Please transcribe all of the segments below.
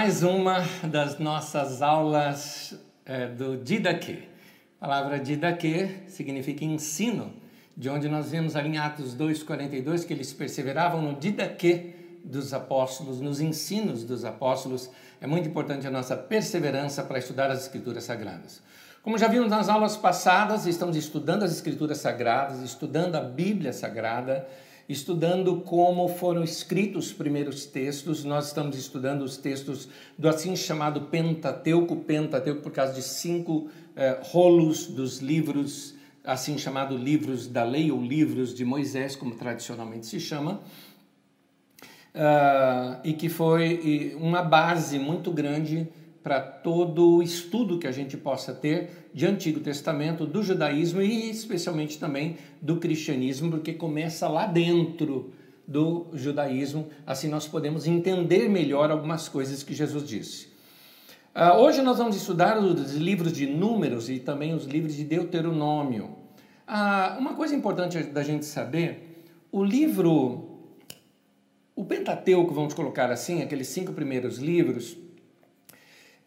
mais uma das nossas aulas é, do Didaquê. A palavra Didaquê significa ensino, de onde nós vemos ali em Atos 2,42 que eles perseveravam no Didaquê dos apóstolos, nos ensinos dos apóstolos. É muito importante a nossa perseverança para estudar as Escrituras Sagradas. Como já vimos nas aulas passadas, estamos estudando as Escrituras Sagradas, estudando a Bíblia Sagrada estudando como foram escritos os primeiros textos. Nós estamos estudando os textos do assim chamado Pentateuco, Pentateuco por causa de cinco eh, rolos dos livros, assim chamado livros da lei ou livros de Moisés, como tradicionalmente se chama. Uh, e que foi uma base muito grande para todo o estudo que a gente possa ter de Antigo Testamento, do judaísmo e especialmente também do cristianismo, porque começa lá dentro do judaísmo, assim nós podemos entender melhor algumas coisas que Jesus disse. Uh, hoje nós vamos estudar os livros de Números e também os livros de Deuteronômio. Uh, uma coisa importante da gente saber, o livro, o Pentateuco, vamos colocar assim, aqueles cinco primeiros livros,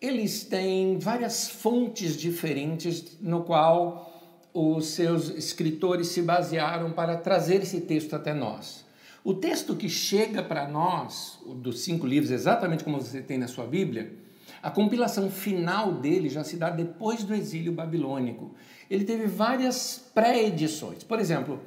eles têm várias fontes diferentes no qual os seus escritores se basearam para trazer esse texto até nós. O texto que chega para nós, dos cinco livros, exatamente como você tem na sua Bíblia, a compilação final dele já se dá depois do exílio babilônico. Ele teve várias pré-edições. Por exemplo,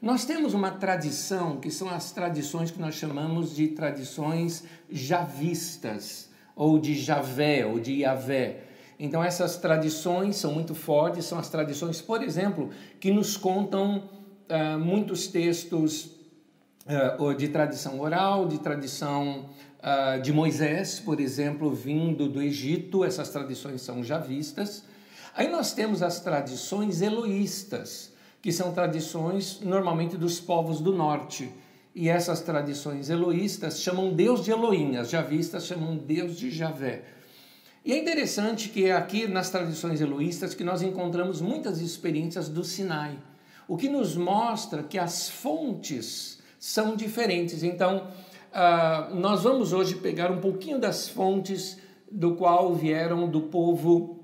nós temos uma tradição que são as tradições que nós chamamos de tradições javistas ou de Javé, ou de Yahvé. Então, essas tradições são muito fortes, são as tradições, por exemplo, que nos contam uh, muitos textos uh, de tradição oral, de tradição uh, de Moisés, por exemplo, vindo do Egito, essas tradições são javistas. Aí nós temos as tradições eloístas, que são tradições normalmente dos povos do norte e essas tradições eloístas chamam Deus de Elohim, as javistas chamam Deus de Javé. E é interessante que é aqui nas tradições eloístas que nós encontramos muitas experiências do Sinai, o que nos mostra que as fontes são diferentes. Então, uh, nós vamos hoje pegar um pouquinho das fontes do qual vieram do povo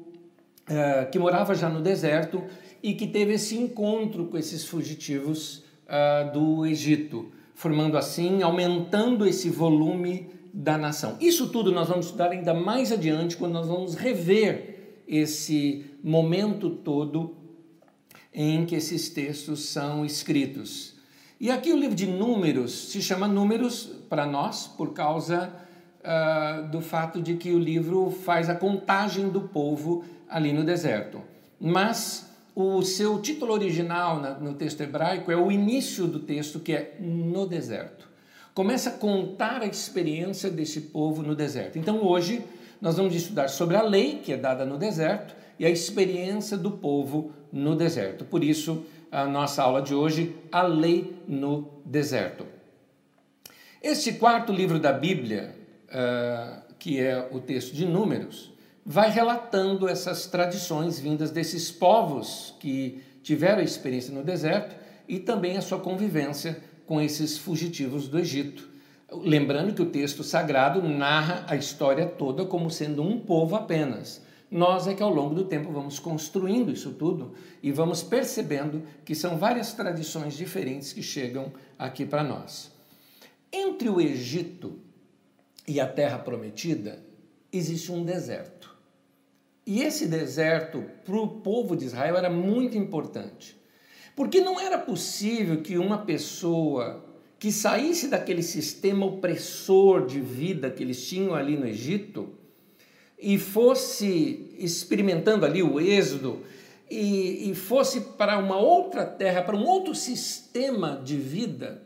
uh, que morava já no deserto e que teve esse encontro com esses fugitivos uh, do Egito formando assim, aumentando esse volume da nação. Isso tudo nós vamos estudar ainda mais adiante, quando nós vamos rever esse momento todo em que esses textos são escritos. E aqui o livro de Números se chama Números para nós por causa uh, do fato de que o livro faz a contagem do povo ali no deserto. Mas o seu título original no texto hebraico é o início do texto, que é no deserto. Começa a contar a experiência desse povo no deserto. Então hoje nós vamos estudar sobre a lei que é dada no deserto e a experiência do povo no deserto. Por isso, a nossa aula de hoje, a lei no deserto. Este quarto livro da Bíblia, uh, que é o texto de Números, vai relatando essas tradições vindas desses povos que tiveram a experiência no deserto e também a sua convivência com esses fugitivos do Egito. Lembrando que o texto sagrado narra a história toda como sendo um povo apenas. Nós é que ao longo do tempo vamos construindo isso tudo e vamos percebendo que são várias tradições diferentes que chegam aqui para nós. Entre o Egito e a Terra Prometida existe um deserto. E esse deserto, para o povo de Israel, era muito importante. Porque não era possível que uma pessoa que saísse daquele sistema opressor de vida que eles tinham ali no Egito e fosse experimentando ali o êxodo e, e fosse para uma outra terra, para um outro sistema de vida,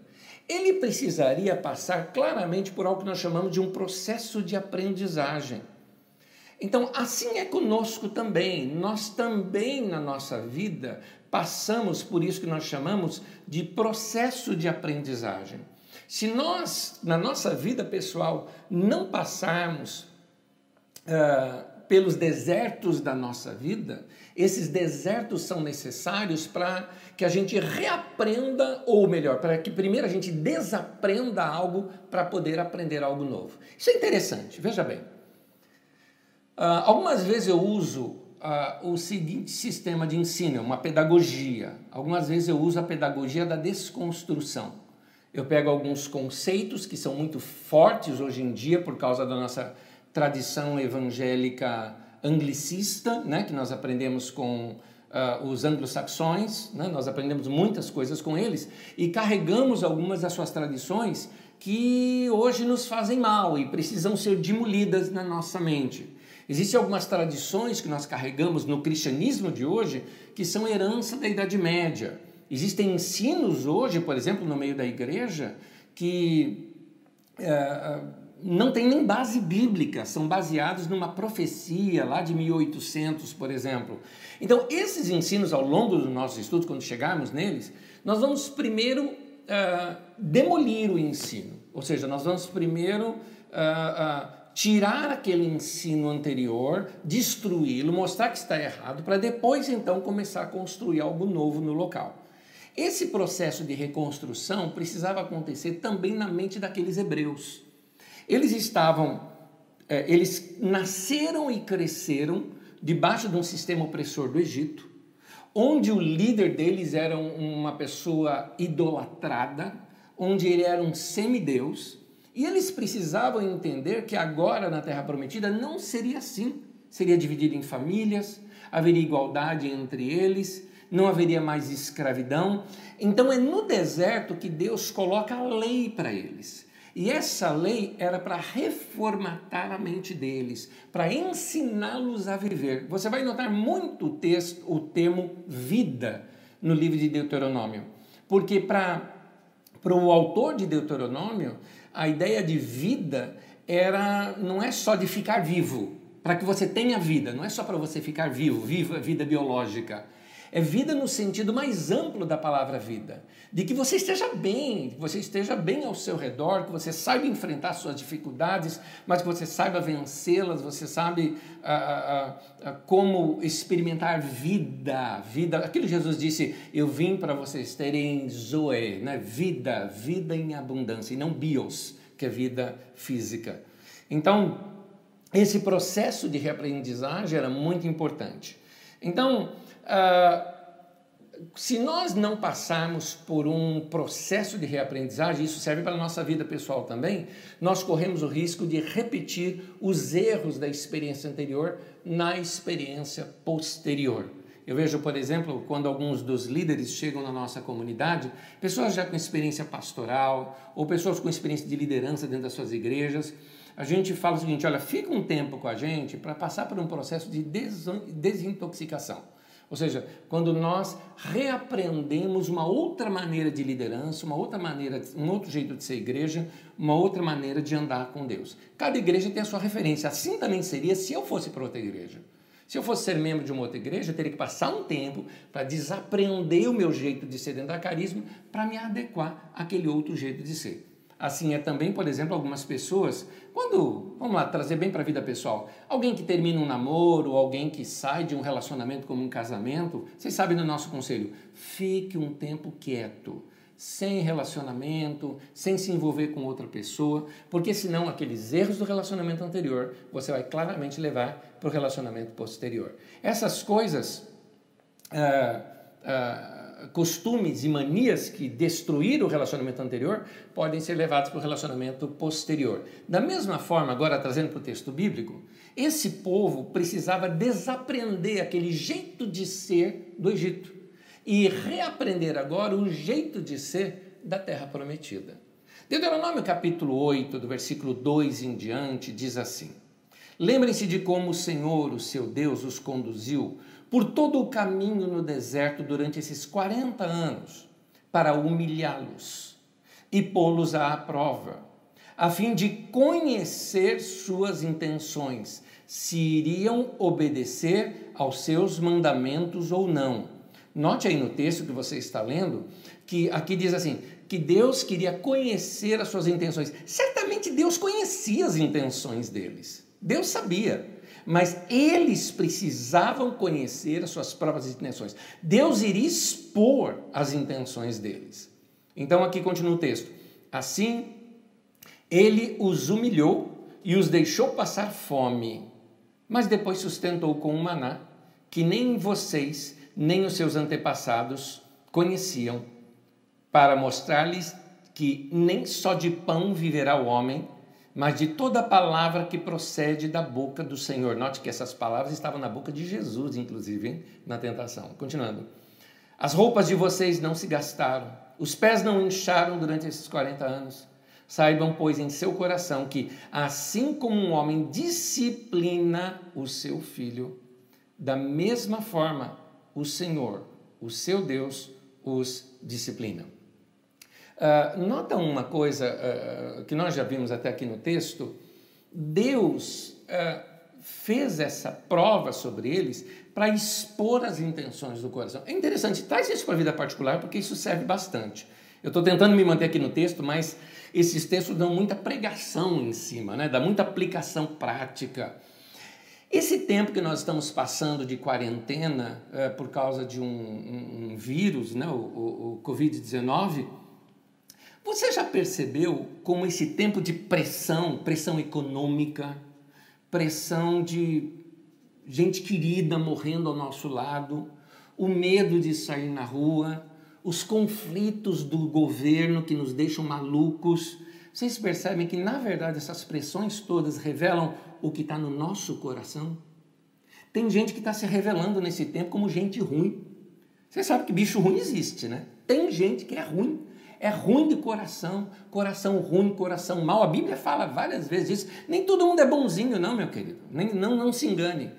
ele precisaria passar claramente por algo que nós chamamos de um processo de aprendizagem. Então, assim é conosco também. Nós também, na nossa vida, passamos por isso que nós chamamos de processo de aprendizagem. Se nós, na nossa vida pessoal, não passarmos uh, pelos desertos da nossa vida, esses desertos são necessários para que a gente reaprenda, ou melhor, para que primeiro a gente desaprenda algo para poder aprender algo novo. Isso é interessante, veja bem. Uh, algumas vezes eu uso uh, o seguinte sistema de ensino, uma pedagogia. Algumas vezes eu uso a pedagogia da desconstrução. Eu pego alguns conceitos que são muito fortes hoje em dia por causa da nossa tradição evangélica anglicista, né, que nós aprendemos com uh, os anglo-saxões, né, nós aprendemos muitas coisas com eles e carregamos algumas das suas tradições que hoje nos fazem mal e precisam ser demolidas na nossa mente. Existem algumas tradições que nós carregamos no cristianismo de hoje que são herança da Idade Média. Existem ensinos hoje, por exemplo, no meio da igreja, que uh, não tem nem base bíblica, são baseados numa profecia lá de 1800, por exemplo. Então, esses ensinos, ao longo dos nossos estudos, quando chegarmos neles, nós vamos primeiro uh, demolir o ensino, ou seja, nós vamos primeiro. Tirar aquele ensino anterior, destruí-lo, mostrar que está errado, para depois então começar a construir algo novo no local. Esse processo de reconstrução precisava acontecer também na mente daqueles hebreus. Eles estavam, é, eles nasceram e cresceram debaixo de um sistema opressor do Egito, onde o líder deles era uma pessoa idolatrada, onde ele era um semideus, e eles precisavam entender que agora na Terra Prometida não seria assim. Seria dividido em famílias, haveria igualdade entre eles, não haveria mais escravidão. Então é no deserto que Deus coloca a lei para eles. E essa lei era para reformatar a mente deles, para ensiná-los a viver. Você vai notar muito o texto, o termo vida no livro de Deuteronômio, porque para o autor de Deuteronômio, a ideia de vida era não é só de ficar vivo, para que você tenha vida, não é só para você ficar vivo, viva vida biológica. É vida no sentido mais amplo da palavra vida, de que você esteja bem, que você esteja bem ao seu redor, que você saiba enfrentar suas dificuldades, mas que você saiba vencê-las, você sabe ah, ah, ah, como experimentar vida, vida. Aquilo que Jesus disse, eu vim para vocês terem zoe, né? vida, vida em abundância, e não bios, que é vida física. Então, esse processo de reaprendizagem era muito importante. Então, uh, se nós não passarmos por um processo de reaprendizagem, isso serve para a nossa vida pessoal também, nós corremos o risco de repetir os erros da experiência anterior na experiência posterior. Eu vejo, por exemplo, quando alguns dos líderes chegam na nossa comunidade, pessoas já com experiência pastoral ou pessoas com experiência de liderança dentro das suas igrejas, a gente fala o seguinte: olha, fica um tempo com a gente para passar por um processo de desintoxicação. Ou seja, quando nós reaprendemos uma outra maneira de liderança, uma outra maneira, um outro jeito de ser igreja, uma outra maneira de andar com Deus. Cada igreja tem a sua referência. Assim também seria se eu fosse para outra igreja. Se eu fosse ser membro de uma outra igreja, eu teria que passar um tempo para desaprender o meu jeito de ser dentro da carisma para me adequar àquele outro jeito de ser. Assim é também, por exemplo, algumas pessoas, quando, vamos lá, trazer bem para a vida pessoal, alguém que termina um namoro, alguém que sai de um relacionamento como um casamento, vocês sabem do nosso conselho, fique um tempo quieto, sem relacionamento, sem se envolver com outra pessoa, porque senão aqueles erros do relacionamento anterior você vai claramente levar para o relacionamento posterior. Essas coisas. Uh, uh, costumes e manias que destruíram o relacionamento anterior podem ser levados para o relacionamento posterior. Da mesma forma, agora trazendo para o texto bíblico, esse povo precisava desaprender aquele jeito de ser do Egito e reaprender agora o jeito de ser da terra prometida. Deuteronômio capítulo 8, do versículo 2 em diante, diz assim: Lembrem-se de como o Senhor, o seu Deus, os conduziu por todo o caminho no deserto durante esses 40 anos para humilhá-los e pô-los à prova, a fim de conhecer suas intenções, se iriam obedecer aos seus mandamentos ou não. Note aí no texto que você está lendo que aqui diz assim: que Deus queria conhecer as suas intenções. Certamente Deus conhecia as intenções deles. Deus sabia, mas eles precisavam conhecer as suas próprias intenções. Deus iria expor as intenções deles. Então aqui continua o texto. Assim, ele os humilhou e os deixou passar fome, mas depois sustentou com um maná que nem vocês, nem os seus antepassados conheciam, para mostrar-lhes que nem só de pão viverá o homem, mas de toda palavra que procede da boca do Senhor. Note que essas palavras estavam na boca de Jesus, inclusive, hein? na tentação. Continuando. As roupas de vocês não se gastaram, os pés não incharam durante esses 40 anos. Saibam, pois, em seu coração que, assim como um homem disciplina o seu filho, da mesma forma o Senhor, o seu Deus, os disciplina. Uh, nota uma coisa uh, que nós já vimos até aqui no texto: Deus uh, fez essa prova sobre eles para expor as intenções do coração. É interessante, traz isso para a vida particular porque isso serve bastante. Eu estou tentando me manter aqui no texto, mas esses textos dão muita pregação em cima, né? dá muita aplicação prática. Esse tempo que nós estamos passando de quarentena por causa de um, um, um vírus, né? o, o, o Covid-19, você já percebeu como esse tempo de pressão, pressão econômica, pressão de gente querida morrendo ao nosso lado, o medo de sair na rua, os conflitos do governo que nos deixam malucos. Vocês percebem que, na verdade, essas pressões todas revelam o que está no nosso coração? Tem gente que está se revelando nesse tempo como gente ruim. Você sabe que bicho ruim existe, né? Tem gente que é ruim é ruim de coração, coração ruim, coração mau. A Bíblia fala várias vezes isso. Nem todo mundo é bonzinho, não, meu querido. Nem, não, não se engane.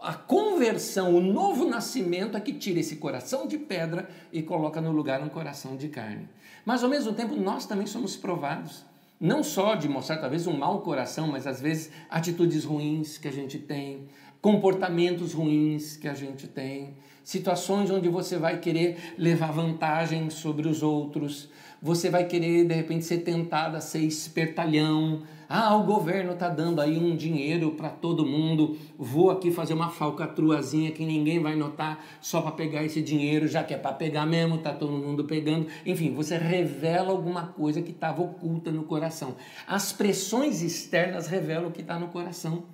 A conversão, o novo nascimento é que tira esse coração de pedra e coloca no lugar um coração de carne. Mas ao mesmo tempo, nós também somos provados. Não só de mostrar talvez um mau coração, mas às vezes atitudes ruins que a gente tem, comportamentos ruins que a gente tem, situações onde você vai querer levar vantagem sobre os outros, você vai querer de repente ser tentado a ser espertalhão. Ah, o governo está dando aí um dinheiro para todo mundo, vou aqui fazer uma falcatruazinha que ninguém vai notar só para pegar esse dinheiro, já que é para pegar mesmo, está todo mundo pegando. Enfim, você revela alguma coisa que estava oculta no coração. As pressões externas revelam o que está no coração.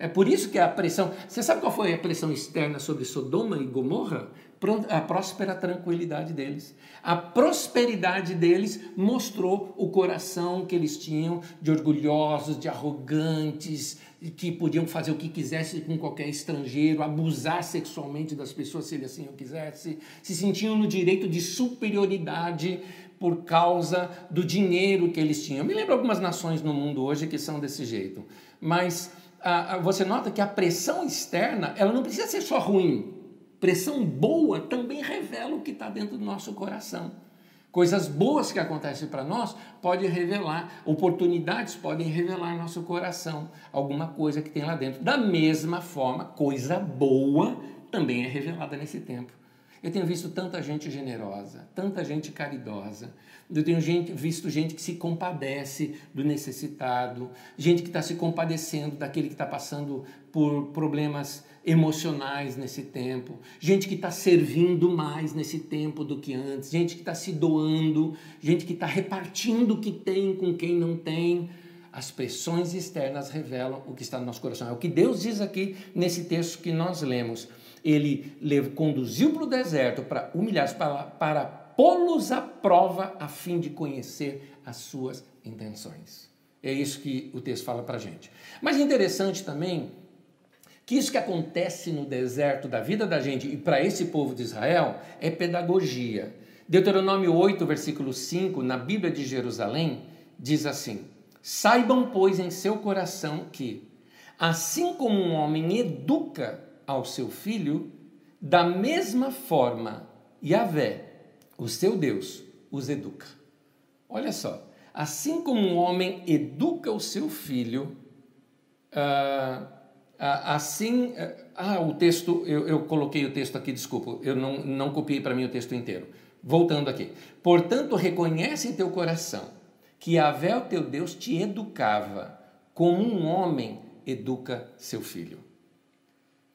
É por isso que a pressão. Você sabe qual foi a pressão externa sobre Sodoma e Gomorra? A próspera tranquilidade deles. A prosperidade deles mostrou o coração que eles tinham de orgulhosos, de arrogantes, que podiam fazer o que quisessem com qualquer estrangeiro, abusar sexualmente das pessoas se eles assim o quisessem, se sentiam no direito de superioridade por causa do dinheiro que eles tinham. Eu me lembro algumas nações no mundo hoje que são desse jeito, mas você nota que a pressão externa ela não precisa ser só ruim. Pressão boa também revela o que está dentro do nosso coração. Coisas boas que acontecem para nós podem revelar, oportunidades podem revelar nosso coração, alguma coisa que tem lá dentro. Da mesma forma, coisa boa também é revelada nesse tempo. Eu tenho visto tanta gente generosa, tanta gente caridosa. Eu tenho gente, visto gente que se compadece do necessitado, gente que está se compadecendo daquele que está passando por problemas emocionais nesse tempo, gente que está servindo mais nesse tempo do que antes, gente que está se doando, gente que está repartindo o que tem com quem não tem. As pressões externas revelam o que está no nosso coração. É o que Deus diz aqui nesse texto que nós lemos ele conduziu para o deserto para humilhar para, para pô-los à prova a fim de conhecer as suas intenções. É isso que o texto fala para gente. Mas é interessante também que isso que acontece no deserto da vida da gente e para esse povo de Israel é pedagogia. Deuteronômio 8, versículo 5, na Bíblia de Jerusalém, diz assim: Saibam, pois, em seu coração que, assim como um homem educa ao seu filho, da mesma forma, Yahvé, o seu Deus, os educa. Olha só, assim como um homem educa o seu filho, ah, ah, assim. Ah, o texto, eu, eu, coloquei o texto aqui, desculpa, eu não, não copiei para mim o texto inteiro. Voltando aqui. Portanto, reconhece em teu coração que o teu Deus, te educava como um homem educa seu filho.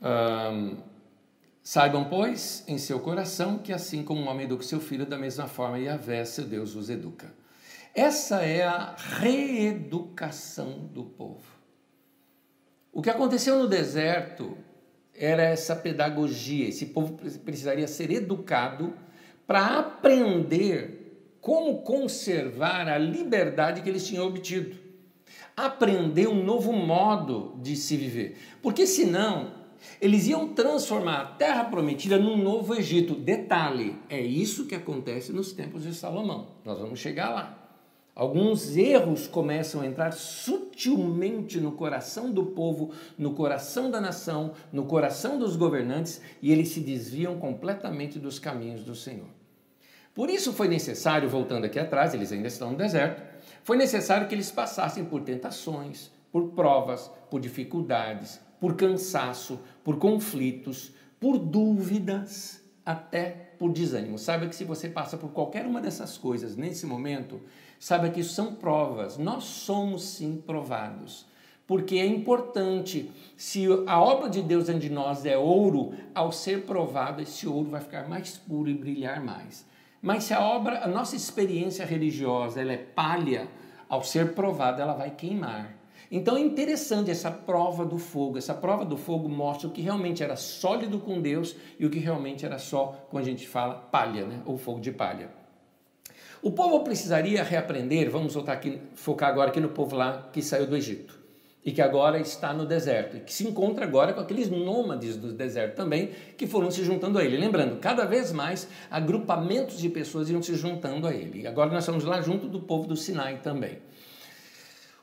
Um, Saibam, pois, em seu coração que assim como um homem educa seu filho, da mesma forma Yahvé, seu Deus, os educa. Essa é a reeducação do povo. O que aconteceu no deserto era essa pedagogia. Esse povo precisaria ser educado para aprender como conservar a liberdade que eles tinham obtido. Aprender um novo modo de se viver. Porque senão eles iam transformar a terra prometida num novo Egito. Detalhe, é isso que acontece nos tempos de Salomão. Nós vamos chegar lá. Alguns erros começam a entrar sutilmente no coração do povo, no coração da nação, no coração dos governantes e eles se desviam completamente dos caminhos do Senhor. Por isso foi necessário, voltando aqui atrás, eles ainda estão no deserto, foi necessário que eles passassem por tentações, por provas, por dificuldades, por cansaço, por conflitos, por dúvidas, até por desânimo. Saiba que se você passa por qualquer uma dessas coisas nesse momento, saiba que isso são provas. Nós somos sim provados. Porque é importante, se a obra de Deus dentro de nós é ouro, ao ser provado, esse ouro vai ficar mais puro e brilhar mais. Mas se a obra, a nossa experiência religiosa, ela é palha, ao ser provada, ela vai queimar. Então é interessante essa prova do fogo. Essa prova do fogo mostra o que realmente era sólido com Deus e o que realmente era só, quando a gente fala, palha, né? ou fogo de palha. O povo precisaria reaprender, vamos voltar aqui, focar agora aqui no povo lá que saiu do Egito e que agora está no deserto, e que se encontra agora com aqueles nômades do deserto também, que foram se juntando a ele. Lembrando, cada vez mais agrupamentos de pessoas iam se juntando a ele. E agora nós estamos lá junto do povo do Sinai também.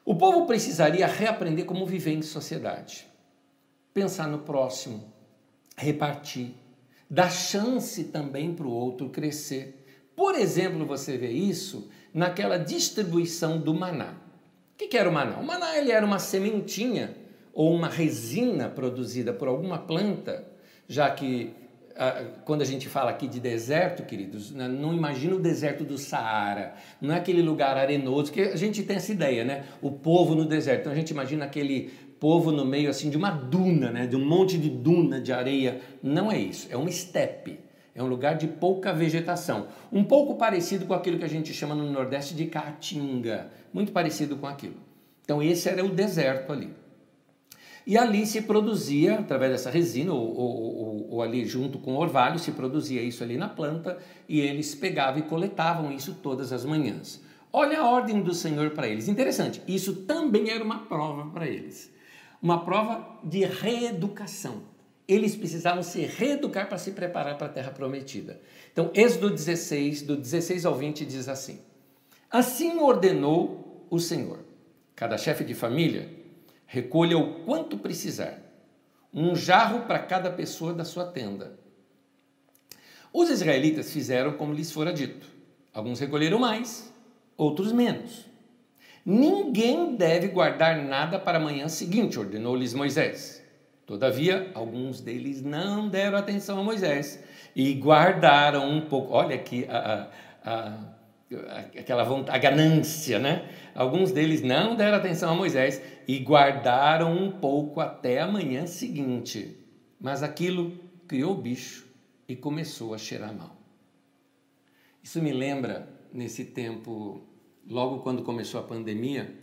O povo precisaria reaprender como viver em sociedade, pensar no próximo, repartir, dar chance também para o outro crescer. Por exemplo, você vê isso naquela distribuição do maná. O que era o maná? O maná ele era uma sementinha ou uma resina produzida por alguma planta, já que quando a gente fala aqui de deserto, queridos, né, não imagina o deserto do Saara, não é aquele lugar arenoso, que a gente tem essa ideia, né? O povo no deserto. Então a gente imagina aquele povo no meio assim de uma duna, né? De um monte de duna de areia. Não é isso, é uma estepe. É um lugar de pouca vegetação. Um pouco parecido com aquilo que a gente chama no Nordeste de Caatinga. Muito parecido com aquilo. Então esse era o deserto ali. E ali se produzia, através dessa resina, ou, ou, ou, ou, ali junto com o orvalho, se produzia isso ali na planta e eles pegavam e coletavam isso todas as manhãs. Olha a ordem do Senhor para eles. Interessante, isso também era uma prova para eles. Uma prova de reeducação. Eles precisavam se reeducar para se preparar para a terra prometida. Então, Êxodo 16, do 16 ao 20, diz assim: Assim ordenou o Senhor. Cada chefe de família Recolha o quanto precisar, um jarro para cada pessoa da sua tenda. Os israelitas fizeram como lhes fora dito. Alguns recolheram mais, outros menos. Ninguém deve guardar nada para a manhã seguinte, ordenou-lhes Moisés. Todavia, alguns deles não deram atenção a Moisés e guardaram um pouco. Olha aqui a, a, a aquela vontade, a ganância, né? Alguns deles não deram atenção a Moisés e guardaram um pouco até a manhã seguinte. Mas aquilo criou bicho e começou a cheirar mal. Isso me lembra nesse tempo, logo quando começou a pandemia,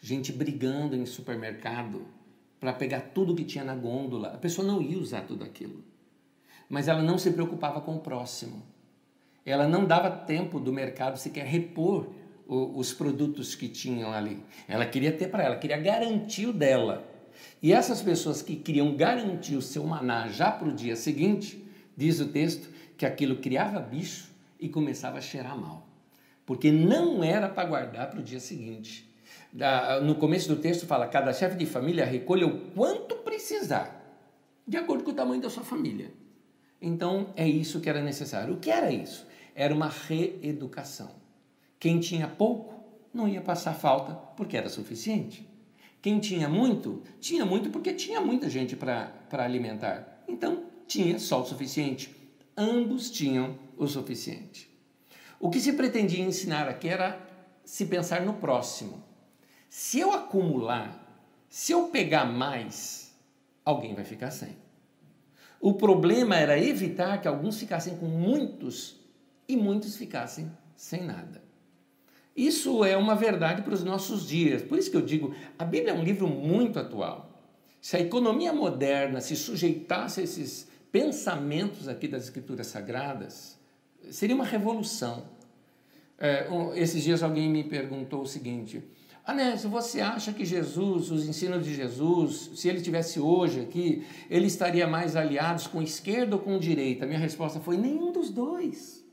gente brigando em supermercado para pegar tudo que tinha na gôndola. A pessoa não ia usar tudo aquilo, mas ela não se preocupava com o próximo ela não dava tempo do mercado sequer repor o, os produtos que tinham ali. Ela queria ter para ela, queria garantir o dela. E essas pessoas que queriam garantir o seu maná já para o dia seguinte, diz o texto que aquilo criava bicho e começava a cheirar mal. Porque não era para guardar para o dia seguinte. No começo do texto fala: cada chefe de família recolha o quanto precisar, de acordo com o tamanho da sua família. Então é isso que era necessário. O que era isso? Era uma reeducação. Quem tinha pouco não ia passar falta porque era suficiente. Quem tinha muito, tinha muito porque tinha muita gente para alimentar. Então, tinha só o suficiente. Ambos tinham o suficiente. O que se pretendia ensinar aqui era se pensar no próximo. Se eu acumular, se eu pegar mais, alguém vai ficar sem. O problema era evitar que alguns ficassem com muitos e muitos ficassem sem nada. Isso é uma verdade para os nossos dias. Por isso que eu digo, a Bíblia é um livro muito atual. Se a economia moderna se sujeitasse a esses pensamentos aqui das Escrituras Sagradas, seria uma revolução. É, um, esses dias alguém me perguntou o seguinte: Anésio, você acha que Jesus, os ensinos de Jesus, se ele estivesse hoje aqui, ele estaria mais aliados com esquerda ou com direita? Minha resposta foi: nenhum dos dois.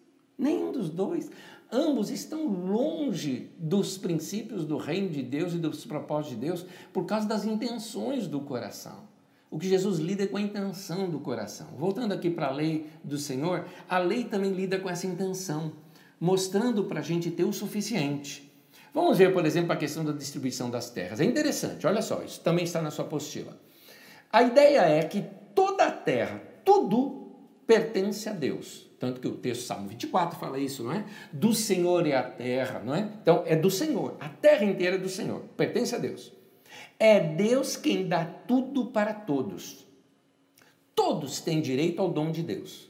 Nenhum dos dois. Ambos estão longe dos princípios do reino de Deus e dos propósitos de Deus por causa das intenções do coração. O que Jesus lida é com a intenção do coração. Voltando aqui para a lei do Senhor, a lei também lida com essa intenção, mostrando para a gente ter o suficiente. Vamos ver, por exemplo, a questão da distribuição das terras. É interessante, olha só, isso também está na sua apostila. A ideia é que toda a terra, tudo pertence a Deus. Tanto que o texto Salmo 24 fala isso, não é? Do Senhor é a terra, não é? Então, é do Senhor. A terra inteira é do Senhor. Pertence a Deus. É Deus quem dá tudo para todos. Todos têm direito ao dom de Deus.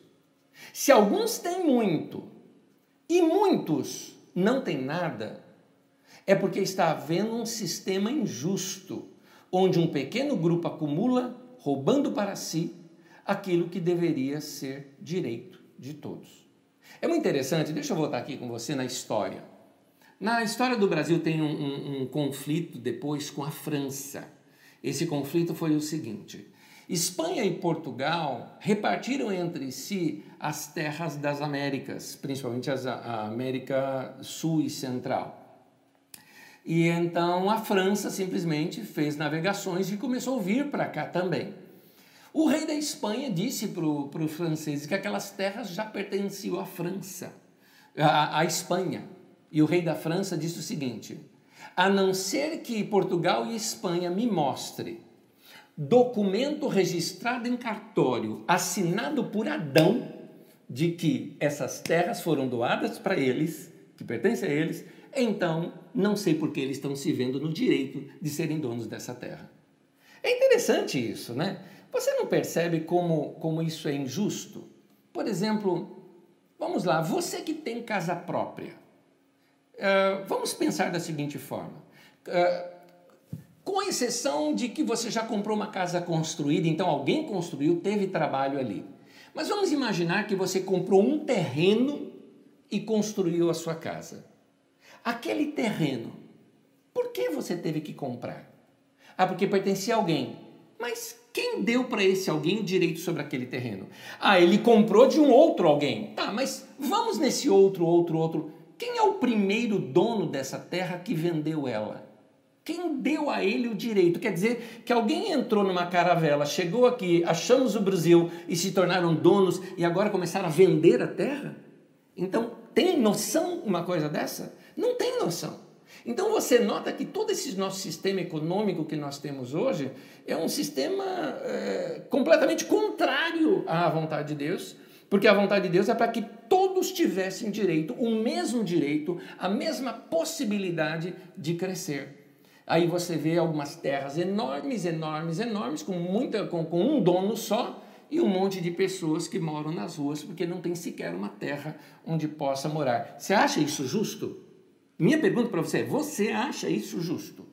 Se alguns têm muito e muitos não têm nada, é porque está havendo um sistema injusto, onde um pequeno grupo acumula, roubando para si aquilo que deveria ser direito de todos. É muito interessante, deixa eu voltar aqui com você na história. Na história do Brasil tem um, um, um conflito depois com a França. Esse conflito foi o seguinte: Espanha e Portugal repartiram entre si as terras das Américas, principalmente as, a América Sul e Central. E então a França simplesmente fez navegações e começou a vir para cá também. O rei da Espanha disse para os franceses que aquelas terras já pertenciam à França, à, à Espanha. E o rei da França disse o seguinte: a não ser que Portugal e Espanha me mostrem documento registrado em cartório, assinado por Adão, de que essas terras foram doadas para eles, que pertencem a eles, então não sei por que eles estão se vendo no direito de serem donos dessa terra. É interessante isso, né? Você não percebe como, como isso é injusto? Por exemplo, vamos lá, você que tem casa própria, uh, vamos pensar da seguinte forma. Uh, com exceção de que você já comprou uma casa construída, então alguém construiu, teve trabalho ali. Mas vamos imaginar que você comprou um terreno e construiu a sua casa. Aquele terreno, por que você teve que comprar? Ah, porque pertencia a alguém. Mas quem deu para esse alguém direito sobre aquele terreno? Ah, ele comprou de um outro alguém. Tá, mas vamos nesse outro, outro, outro. Quem é o primeiro dono dessa terra que vendeu ela? Quem deu a ele o direito? Quer dizer que alguém entrou numa caravela, chegou aqui, achamos o Brasil e se tornaram donos e agora começaram a vender a terra? Então, tem noção uma coisa dessa? Não tem noção. Então você nota que todo esse nosso sistema econômico que nós temos hoje é um sistema é, completamente contrário à vontade de Deus, porque a vontade de Deus é para que todos tivessem direito, o mesmo direito, a mesma possibilidade de crescer. Aí você vê algumas terras enormes, enormes, enormes, com, muita, com, com um dono só, e um monte de pessoas que moram nas ruas porque não tem sequer uma terra onde possa morar. Você acha isso justo? Minha pergunta para você é: você acha isso justo?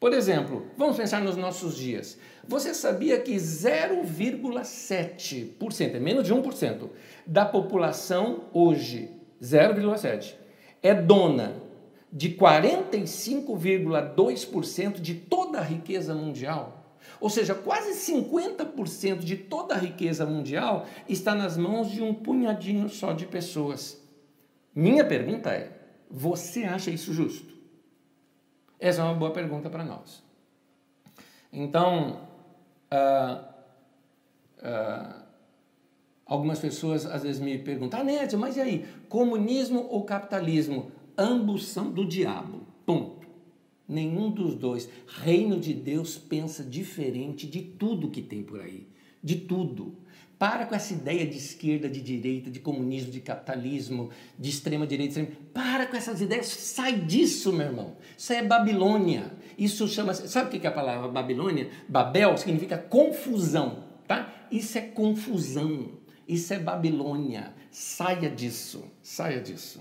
Por exemplo, vamos pensar nos nossos dias. Você sabia que 0,7%, é menos de 1%, da população hoje, 0,7%, é dona de 45,2% de toda a riqueza mundial? Ou seja, quase 50% de toda a riqueza mundial está nas mãos de um punhadinho só de pessoas. Minha pergunta é: você acha isso justo? Essa é uma boa pergunta para nós. Então, uh, uh, algumas pessoas às vezes me perguntam, ah, Nédio, mas e aí, comunismo ou capitalismo? Ambos são do diabo. Ponto. Nenhum dos dois. Reino de Deus pensa diferente de tudo que tem por aí de tudo. Para com essa ideia de esquerda, de direita, de comunismo, de capitalismo, de extrema direita. Extrema... Para com essas ideias, sai disso, meu irmão. Isso é Babilônia. Isso chama. Sabe o que é a palavra Babilônia? Babel significa confusão, tá? Isso é confusão. Isso é Babilônia. Saia disso. Saia disso.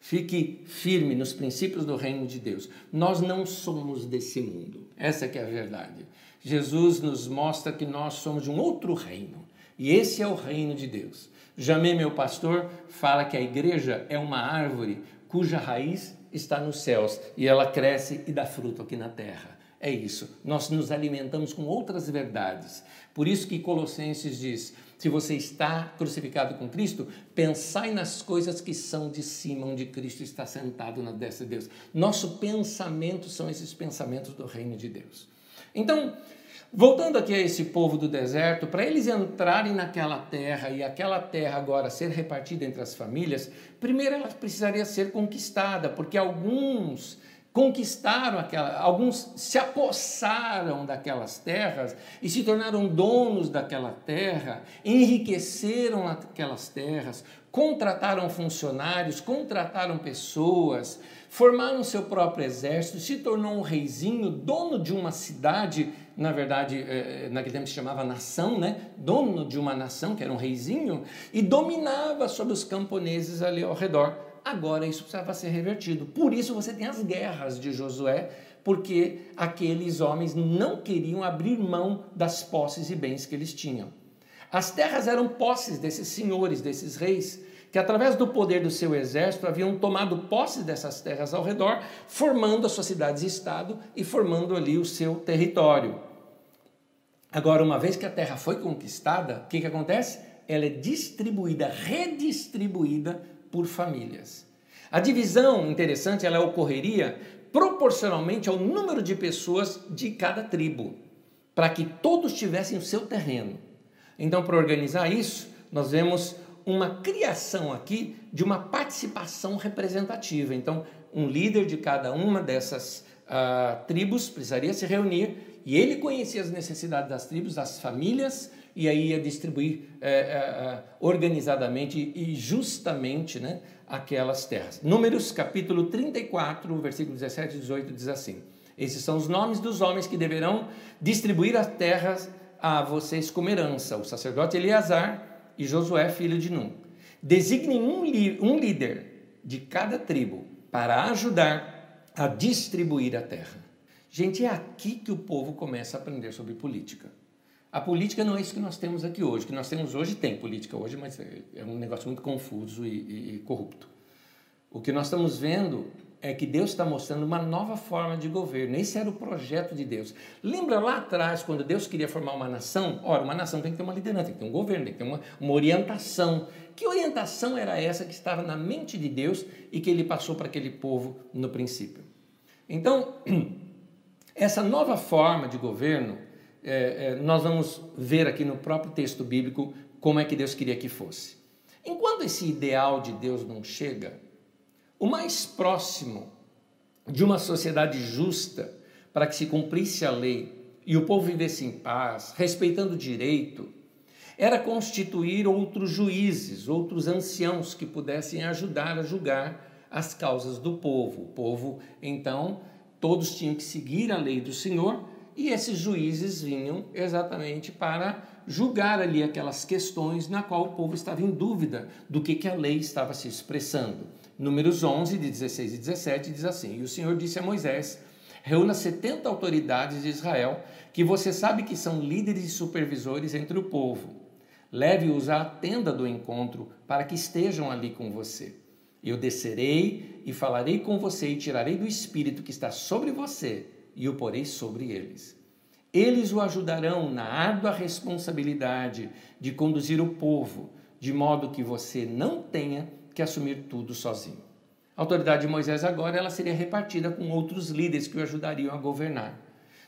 Fique firme nos princípios do reino de Deus. Nós não somos desse mundo. Essa que é a verdade. Jesus nos mostra que nós somos de um outro reino. E esse é o reino de Deus. Jamé, meu pastor, fala que a igreja é uma árvore cuja raiz está nos céus e ela cresce e dá fruto aqui na terra. É isso. Nós nos alimentamos com outras verdades. Por isso que Colossenses diz: se você está crucificado com Cristo, pensai nas coisas que são de cima, onde Cristo está sentado na destra de Deus. Nosso pensamento são esses pensamentos do reino de Deus. Então, voltando aqui a esse povo do deserto, para eles entrarem naquela terra e aquela terra agora ser repartida entre as famílias, primeiro ela precisaria ser conquistada, porque alguns conquistaram aquela, alguns se apossaram daquelas terras e se tornaram donos daquela terra, enriqueceram aquelas terras, contrataram funcionários, contrataram pessoas, formaram seu próprio exército, se tornou um reizinho, dono de uma cidade, na verdade, é, naquele tempo se chamava nação, né? Dono de uma nação, que era um reizinho, e dominava sobre os camponeses ali ao redor. Agora isso precisava ser revertido. Por isso você tem as guerras de Josué, porque aqueles homens não queriam abrir mão das posses e bens que eles tinham. As terras eram posses desses senhores, desses reis, que através do poder do seu exército haviam tomado posse dessas terras ao redor, formando as suas cidades estado e formando ali o seu território. Agora, uma vez que a terra foi conquistada, o que, que acontece? Ela é distribuída, redistribuída por famílias. A divisão, interessante, ela ocorreria proporcionalmente ao número de pessoas de cada tribo, para que todos tivessem o seu terreno. Então, para organizar isso, nós vemos uma criação aqui de uma participação representativa. Então, um líder de cada uma dessas uh, tribos precisaria se reunir e ele conhecia as necessidades das tribos, das famílias e aí ia distribuir é, é, organizadamente e justamente né, aquelas terras. Números capítulo 34, versículo 17 e 18 diz assim: Esses são os nomes dos homens que deverão distribuir as terras a vocês como herança: o sacerdote Eleazar e Josué, filho de Num. Designem um, um líder de cada tribo para ajudar a distribuir a terra. Gente, é aqui que o povo começa a aprender sobre política. A política não é isso que nós temos aqui hoje. O que nós temos hoje tem política hoje, mas é, é um negócio muito confuso e, e, e corrupto. O que nós estamos vendo é que Deus está mostrando uma nova forma de governo. Esse era o projeto de Deus. Lembra lá atrás, quando Deus queria formar uma nação? Ora, uma nação tem que ter uma liderança, tem que ter um governo, tem que ter uma, uma orientação. Que orientação era essa que estava na mente de Deus e que ele passou para aquele povo no princípio? Então, essa nova forma de governo é, é, nós vamos ver aqui no próprio texto bíblico como é que Deus queria que fosse. Enquanto esse ideal de Deus não chega, o mais próximo de uma sociedade justa para que se cumprisse a lei e o povo vivesse em paz, respeitando o direito, era constituir outros juízes, outros anciãos que pudessem ajudar a julgar as causas do povo. O povo, então, todos tinham que seguir a lei do Senhor e esses juízes vinham exatamente para julgar ali aquelas questões na qual o povo estava em dúvida do que, que a lei estava se expressando. Números 11, de 16 e 17, diz assim: E o Senhor disse a Moisés: Reúna 70 autoridades de Israel, que você sabe que são líderes e supervisores entre o povo. Leve-os à tenda do encontro, para que estejam ali com você. Eu descerei e falarei com você e tirarei do espírito que está sobre você e o porei sobre eles. Eles o ajudarão na árdua responsabilidade de conduzir o povo, de modo que você não tenha que assumir tudo sozinho. A autoridade de Moisés agora ela seria repartida com outros líderes que o ajudariam a governar.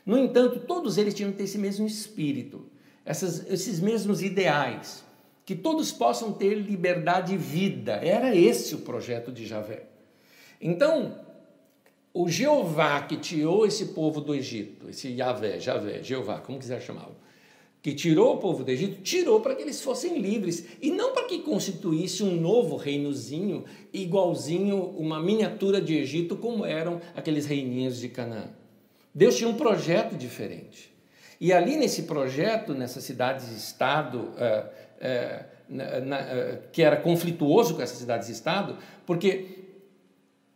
No entanto, todos eles tinham que ter esse mesmo espírito, essas, esses mesmos ideais, que todos possam ter liberdade e vida. Era esse o projeto de Javé. Então, o Jeová que tirou esse povo do Egito, esse Yahvé, Javé, Jeová, como quiser chamá-lo, que tirou o povo do Egito, tirou para que eles fossem livres e não para que constituísse um novo reinozinho igualzinho uma miniatura de Egito como eram aqueles reininhos de Canaã. Deus tinha um projeto diferente. E ali nesse projeto, nessas cidades-estado, é, é, é, que era conflituoso com essas cidades-estado, porque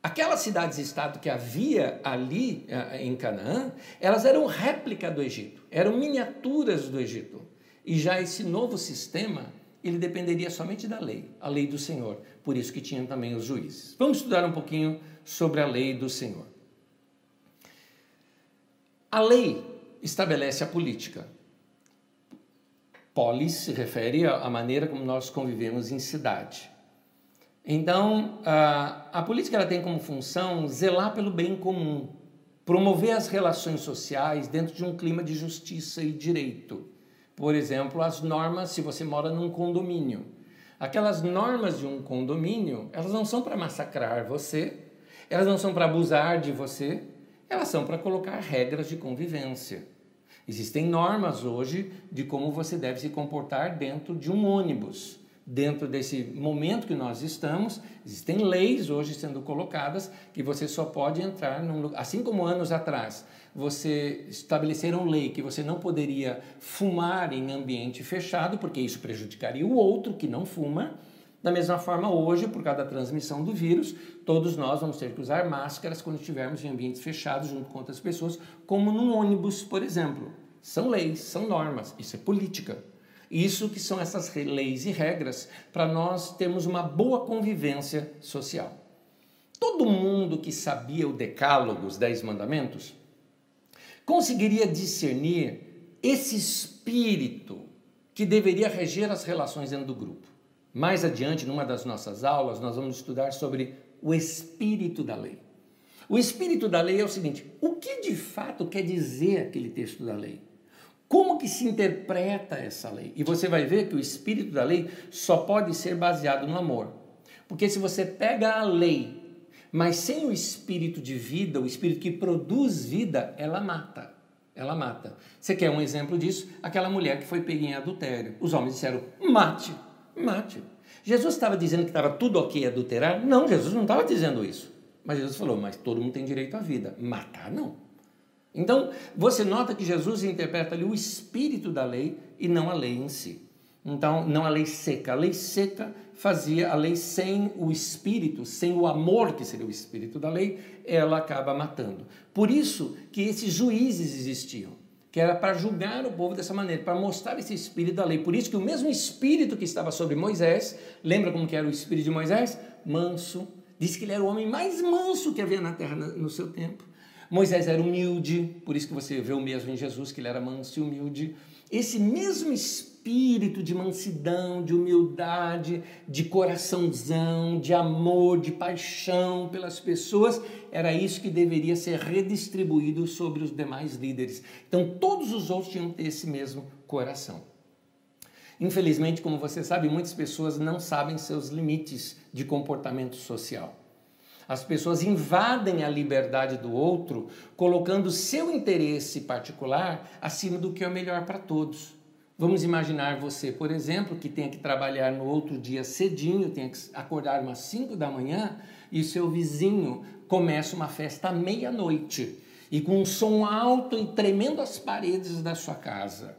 aquelas cidades-estado que havia ali é, em Canaã, elas eram réplica do Egito, eram miniaturas do Egito. E já esse novo sistema, ele dependeria somente da lei, a lei do Senhor. Por isso que tinham também os juízes. Vamos estudar um pouquinho sobre a lei do Senhor. A lei estabelece a política. Polis se refere à maneira como nós convivemos em cidade. Então, a, a política ela tem como função zelar pelo bem comum, promover as relações sociais dentro de um clima de justiça e direito. Por exemplo, as normas se você mora num condomínio. Aquelas normas de um condomínio, elas não são para massacrar você, elas não são para abusar de você, elas são para colocar regras de convivência. Existem normas hoje de como você deve se comportar dentro de um ônibus. Dentro desse momento que nós estamos, existem leis hoje sendo colocadas que você só pode entrar num. Assim como anos atrás, você estabeleceram lei que você não poderia fumar em ambiente fechado, porque isso prejudicaria o outro que não fuma. Da mesma forma, hoje, por causa da transmissão do vírus, todos nós vamos ter que usar máscaras quando estivermos em ambientes fechados junto com outras pessoas, como num ônibus, por exemplo. São leis, são normas, isso é política. Isso que são essas leis e regras para nós termos uma boa convivência social. Todo mundo que sabia o decálogo, os dez mandamentos, conseguiria discernir esse espírito que deveria reger as relações dentro do grupo. Mais adiante, numa das nossas aulas, nós vamos estudar sobre o espírito da lei. O espírito da lei é o seguinte: o que de fato quer dizer aquele texto da lei? Como que se interpreta essa lei? E você vai ver que o espírito da lei só pode ser baseado no amor. Porque se você pega a lei, mas sem o espírito de vida, o espírito que produz vida, ela mata. Ela mata. Você quer um exemplo disso? Aquela mulher que foi pega em adultério. Os homens disseram: mate mate. Jesus estava dizendo que estava tudo ok adulterar? Não, Jesus não estava dizendo isso. Mas Jesus falou, mas todo mundo tem direito à vida. Matar, não. Então, você nota que Jesus interpreta ali o espírito da lei e não a lei em si. Então, não a lei seca. A lei seca fazia a lei sem o espírito, sem o amor, que seria o espírito da lei, ela acaba matando. Por isso que esses juízes existiam que era para julgar o povo dessa maneira, para mostrar esse espírito da lei. Por isso que o mesmo espírito que estava sobre Moisés, lembra como que era o espírito de Moisés? Manso. Diz que ele era o homem mais manso que havia na terra no seu tempo. Moisés era humilde, por isso que você vê o mesmo em Jesus, que ele era manso e humilde. Esse mesmo espírito de mansidão, de humildade, de coraçãozão, de amor, de paixão pelas pessoas, era isso que deveria ser redistribuído sobre os demais líderes. Então, todos os outros tinham ter esse mesmo coração. Infelizmente, como você sabe, muitas pessoas não sabem seus limites de comportamento social. As pessoas invadem a liberdade do outro, colocando seu interesse particular acima do que é o melhor para todos. Vamos imaginar você, por exemplo, que tenha que trabalhar no outro dia cedinho, tenha que acordar umas 5 da manhã e seu vizinho começa uma festa à meia-noite e com um som alto e tremendo as paredes da sua casa.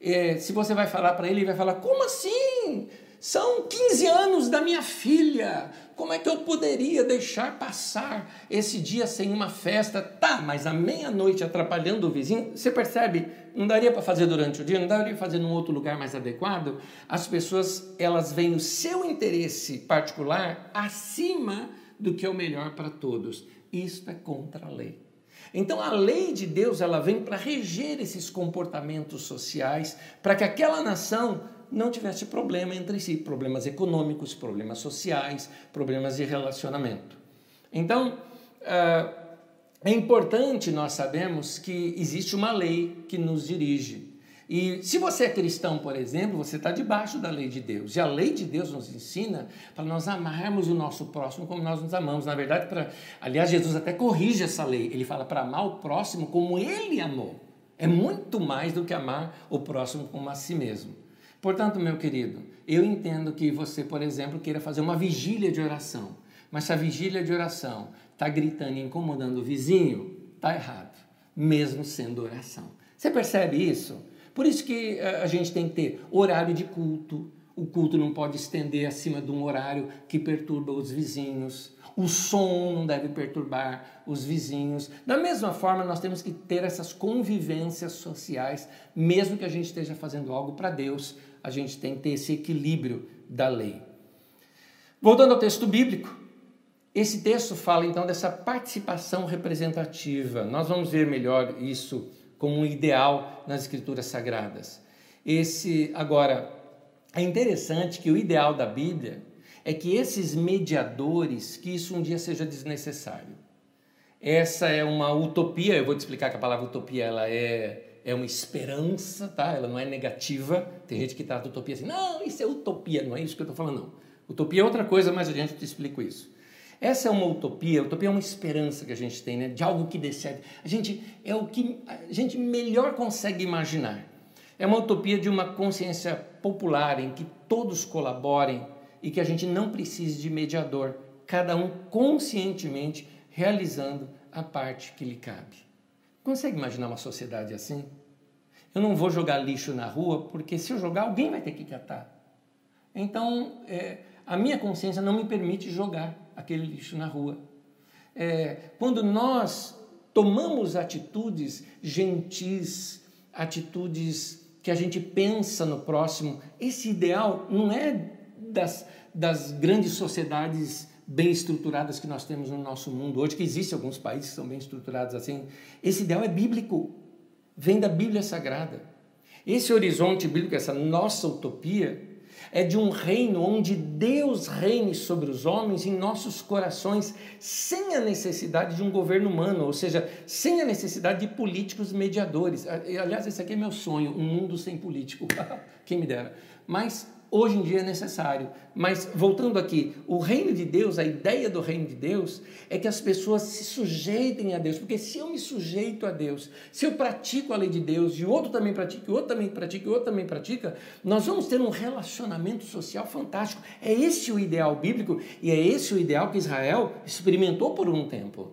É, se você vai falar para ele, ele vai falar: Como assim? São 15 anos da minha filha. Como é que eu poderia deixar passar esse dia sem uma festa? Tá, mas à meia-noite atrapalhando o vizinho, você percebe? Não daria para fazer durante o dia, não daria para fazer num outro lugar mais adequado? As pessoas, elas veem o seu interesse particular acima do que é o melhor para todos. Isto é contra a lei. Então a lei de Deus, ela vem para reger esses comportamentos sociais, para que aquela nação não tivesse problema entre si, problemas econômicos, problemas sociais, problemas de relacionamento. Então, ah, é importante nós sabermos que existe uma lei que nos dirige. E se você é cristão, por exemplo, você está debaixo da lei de Deus. E a lei de Deus nos ensina para nós amarmos o nosso próximo como nós nos amamos. Na verdade, para, aliás, Jesus até corrige essa lei. Ele fala para amar o próximo como ele amou. É muito mais do que amar o próximo como a si mesmo. Portanto, meu querido, eu entendo que você, por exemplo, queira fazer uma vigília de oração, mas se a vigília de oração está gritando e incomodando o vizinho, está errado, mesmo sendo oração. Você percebe isso? Por isso que eh, a gente tem que ter horário de culto. O culto não pode estender acima de um horário que perturba os vizinhos. O som não deve perturbar os vizinhos. Da mesma forma, nós temos que ter essas convivências sociais, mesmo que a gente esteja fazendo algo para Deus, a gente tem que ter esse equilíbrio da lei. Voltando ao texto bíblico, esse texto fala então dessa participação representativa. Nós vamos ver melhor isso como um ideal nas escrituras sagradas. Esse agora é interessante que o ideal da Bíblia é que esses mediadores, que isso um dia seja desnecessário. Essa é uma utopia, eu vou te explicar que a palavra utopia ela é é uma esperança, tá? Ela não é negativa. Tem gente que trata utopia assim, não, isso é utopia, não é isso que eu estou falando, não. Utopia é outra coisa, mas a gente te explico isso. Essa é uma utopia, utopia é uma esperança que a gente tem, né? De algo que dê certo. A gente é o que a gente melhor consegue imaginar. É uma utopia de uma consciência popular em que todos colaborem e que a gente não precise de mediador, cada um conscientemente realizando a parte que lhe cabe. Consegue imaginar uma sociedade assim? Eu não vou jogar lixo na rua porque se eu jogar alguém vai ter que catar. Então, é, a minha consciência não me permite jogar aquele lixo na rua. É, quando nós tomamos atitudes gentis, atitudes que a gente pensa no próximo, esse ideal não é das, das grandes sociedades bem estruturadas que nós temos no nosso mundo hoje, que existem alguns países que são bem estruturados assim. Esse ideal é bíblico, vem da Bíblia Sagrada. Esse horizonte bíblico, essa nossa utopia, é de um reino onde Deus reine sobre os homens em nossos corações, sem a necessidade de um governo humano, ou seja, sem a necessidade de políticos mediadores. Aliás, esse aqui é meu sonho, um mundo sem político. Quem me dera. Mas hoje em dia é necessário. Mas voltando aqui, o reino de Deus, a ideia do reino de Deus é que as pessoas se sujeitem a Deus, porque se eu me sujeito a Deus, se eu pratico a lei de Deus e o outro também pratica, o outro também pratica, o outro também pratica, nós vamos ter um relacionamento social fantástico. É esse o ideal bíblico e é esse o ideal que Israel experimentou por um tempo.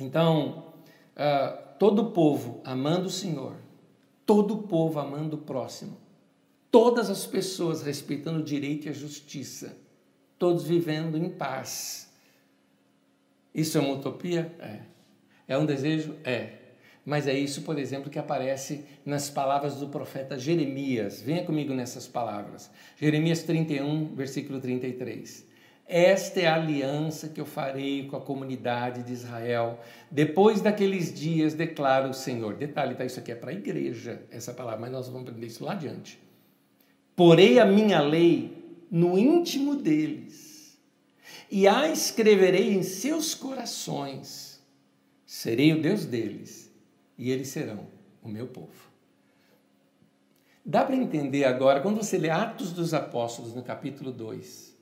Então, uh, todo povo amando o Senhor, todo povo amando o próximo, todas as pessoas respeitando o direito e a justiça, todos vivendo em paz. Isso é uma utopia? É. É um desejo? É. Mas é isso, por exemplo, que aparece nas palavras do profeta Jeremias. Venha comigo nessas palavras. Jeremias 31, versículo 33. Esta é a aliança que eu farei com a comunidade de Israel. Depois daqueles dias, declara o Senhor. Detalhe, tá? Isso aqui é para a igreja, essa palavra, mas nós vamos aprender isso lá adiante. Porei a minha lei no íntimo deles e a escreverei em seus corações. Serei o Deus deles e eles serão o meu povo. Dá para entender agora, quando você lê Atos dos Apóstolos, no capítulo 2,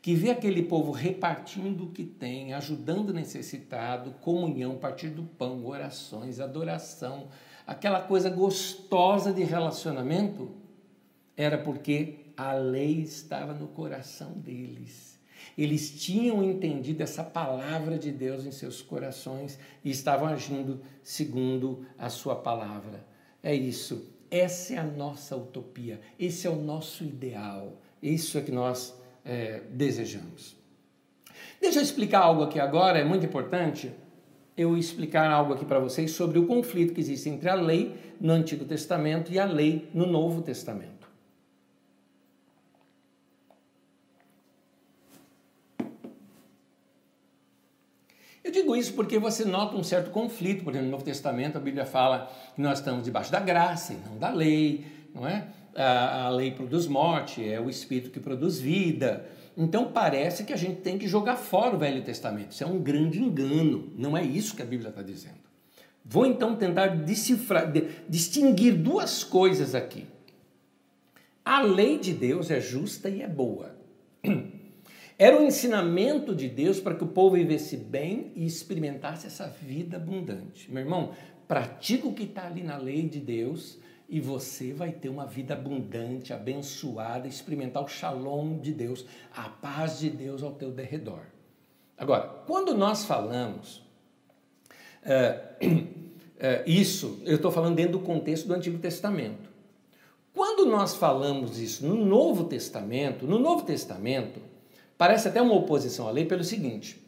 que vê aquele povo repartindo o que tem, ajudando o necessitado, comunhão, partir do pão, orações, adoração, aquela coisa gostosa de relacionamento era porque a lei estava no coração deles. Eles tinham entendido essa palavra de Deus em seus corações e estavam agindo segundo a sua palavra. É isso. Essa é a nossa utopia. Esse é o nosso ideal. Isso é que nós é, desejamos. Deixa eu explicar algo aqui agora, é muito importante eu explicar algo aqui para vocês sobre o conflito que existe entre a lei no Antigo Testamento e a lei no Novo Testamento. Eu digo isso porque você nota um certo conflito, por exemplo, no Novo Testamento a Bíblia fala que nós estamos debaixo da graça e não da lei, não é? A, a lei produz morte, é o Espírito que produz vida. Então parece que a gente tem que jogar fora o Velho Testamento. Isso é um grande engano, não é isso que a Bíblia está dizendo. Vou então tentar decifrar, de, distinguir duas coisas aqui. A lei de Deus é justa e é boa. Era um ensinamento de Deus para que o povo vivesse bem e experimentasse essa vida abundante. Meu irmão, pratica o que está ali na lei de Deus e você vai ter uma vida abundante, abençoada, experimentar o shalom de Deus, a paz de Deus ao teu derredor. Agora, quando nós falamos é, é, isso, eu estou falando dentro do contexto do Antigo Testamento. Quando nós falamos isso no Novo Testamento, no Novo Testamento, parece até uma oposição à lei pelo seguinte: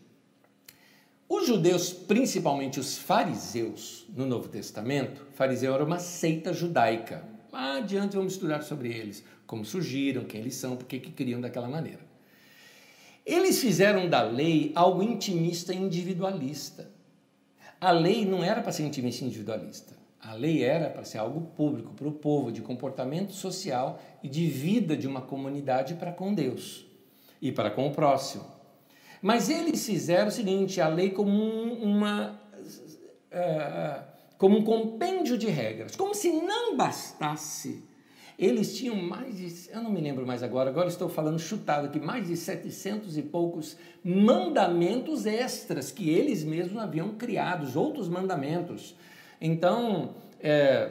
os judeus, principalmente os fariseus, no Novo Testamento, fariseu era uma seita judaica. Adiante vamos estudar sobre eles, como surgiram, quem eles são, por que criam daquela maneira. Eles fizeram da lei algo intimista e individualista. A lei não era para ser intimista e individualista. A lei era para ser algo público, para o povo, de comportamento social e de vida de uma comunidade para com Deus e para com o próximo. Mas eles fizeram o seguinte: a lei como um, uma. Uh, como um compêndio de regras, como se não bastasse. Eles tinham mais de, eu não me lembro mais agora, agora estou falando chutado aqui, mais de 700 e poucos mandamentos extras que eles mesmos haviam criado, outros mandamentos. Então, é,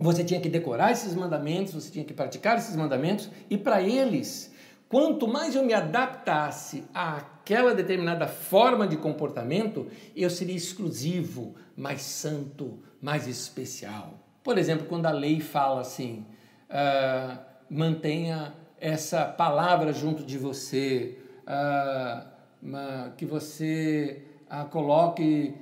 você tinha que decorar esses mandamentos, você tinha que praticar esses mandamentos, e para eles, quanto mais eu me adaptasse àquela determinada forma de comportamento, eu seria exclusivo, mais santo, mais especial. Por exemplo, quando a lei fala assim, uh, mantenha essa palavra junto de você, uh, que você a coloque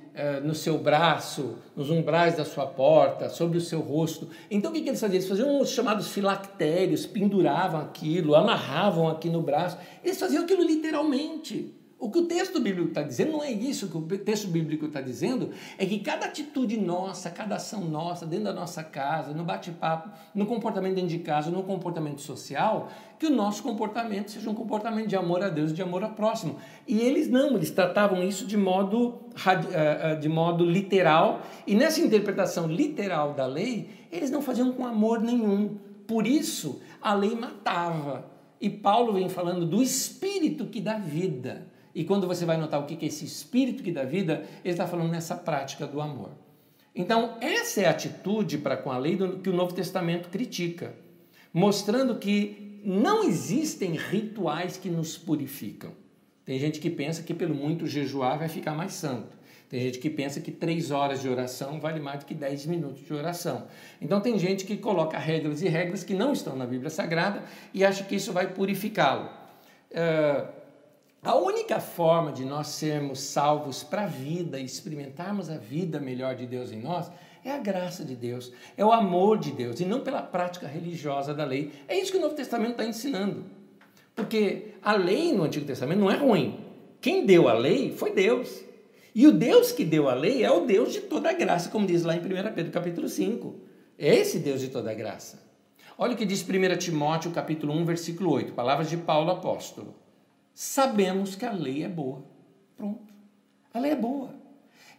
no seu braço, nos umbrais da sua porta, sobre o seu rosto. Então o que, que eles faziam? Eles faziam os chamados filactérios, penduravam aquilo, amarravam aqui no braço. Eles faziam aquilo literalmente. O que o texto bíblico está dizendo não é isso. O que o texto bíblico está dizendo é que cada atitude nossa, cada ação nossa, dentro da nossa casa, no bate-papo, no comportamento dentro de casa, no comportamento social, que o nosso comportamento seja um comportamento de amor a Deus e de amor ao próximo. E eles não, eles tratavam isso de modo, eh, eh, de modo literal. E nessa interpretação literal da lei, eles não faziam com amor nenhum. Por isso, a lei matava. E Paulo vem falando do espírito que dá vida. E quando você vai notar o que é esse espírito que dá vida, ele está falando nessa prática do amor. Então, essa é a atitude para com a lei do, que o Novo Testamento critica, mostrando que não existem rituais que nos purificam. Tem gente que pensa que pelo muito jejuar vai ficar mais santo. Tem gente que pensa que três horas de oração vale mais do que dez minutos de oração. Então tem gente que coloca regras e regras que não estão na Bíblia Sagrada e acha que isso vai purificá-lo. Uh, a única forma de nós sermos salvos para a vida e experimentarmos a vida melhor de Deus em nós é a graça de Deus, é o amor de Deus e não pela prática religiosa da lei. É isso que o Novo Testamento está ensinando. Porque a lei no Antigo Testamento não é ruim. Quem deu a lei foi Deus. E o Deus que deu a lei é o Deus de toda a graça, como diz lá em 1 Pedro capítulo 5. É esse Deus de toda a graça. Olha o que diz 1 Timóteo capítulo 1, versículo 8, palavras de Paulo apóstolo sabemos que a lei é boa. Pronto. A lei é boa.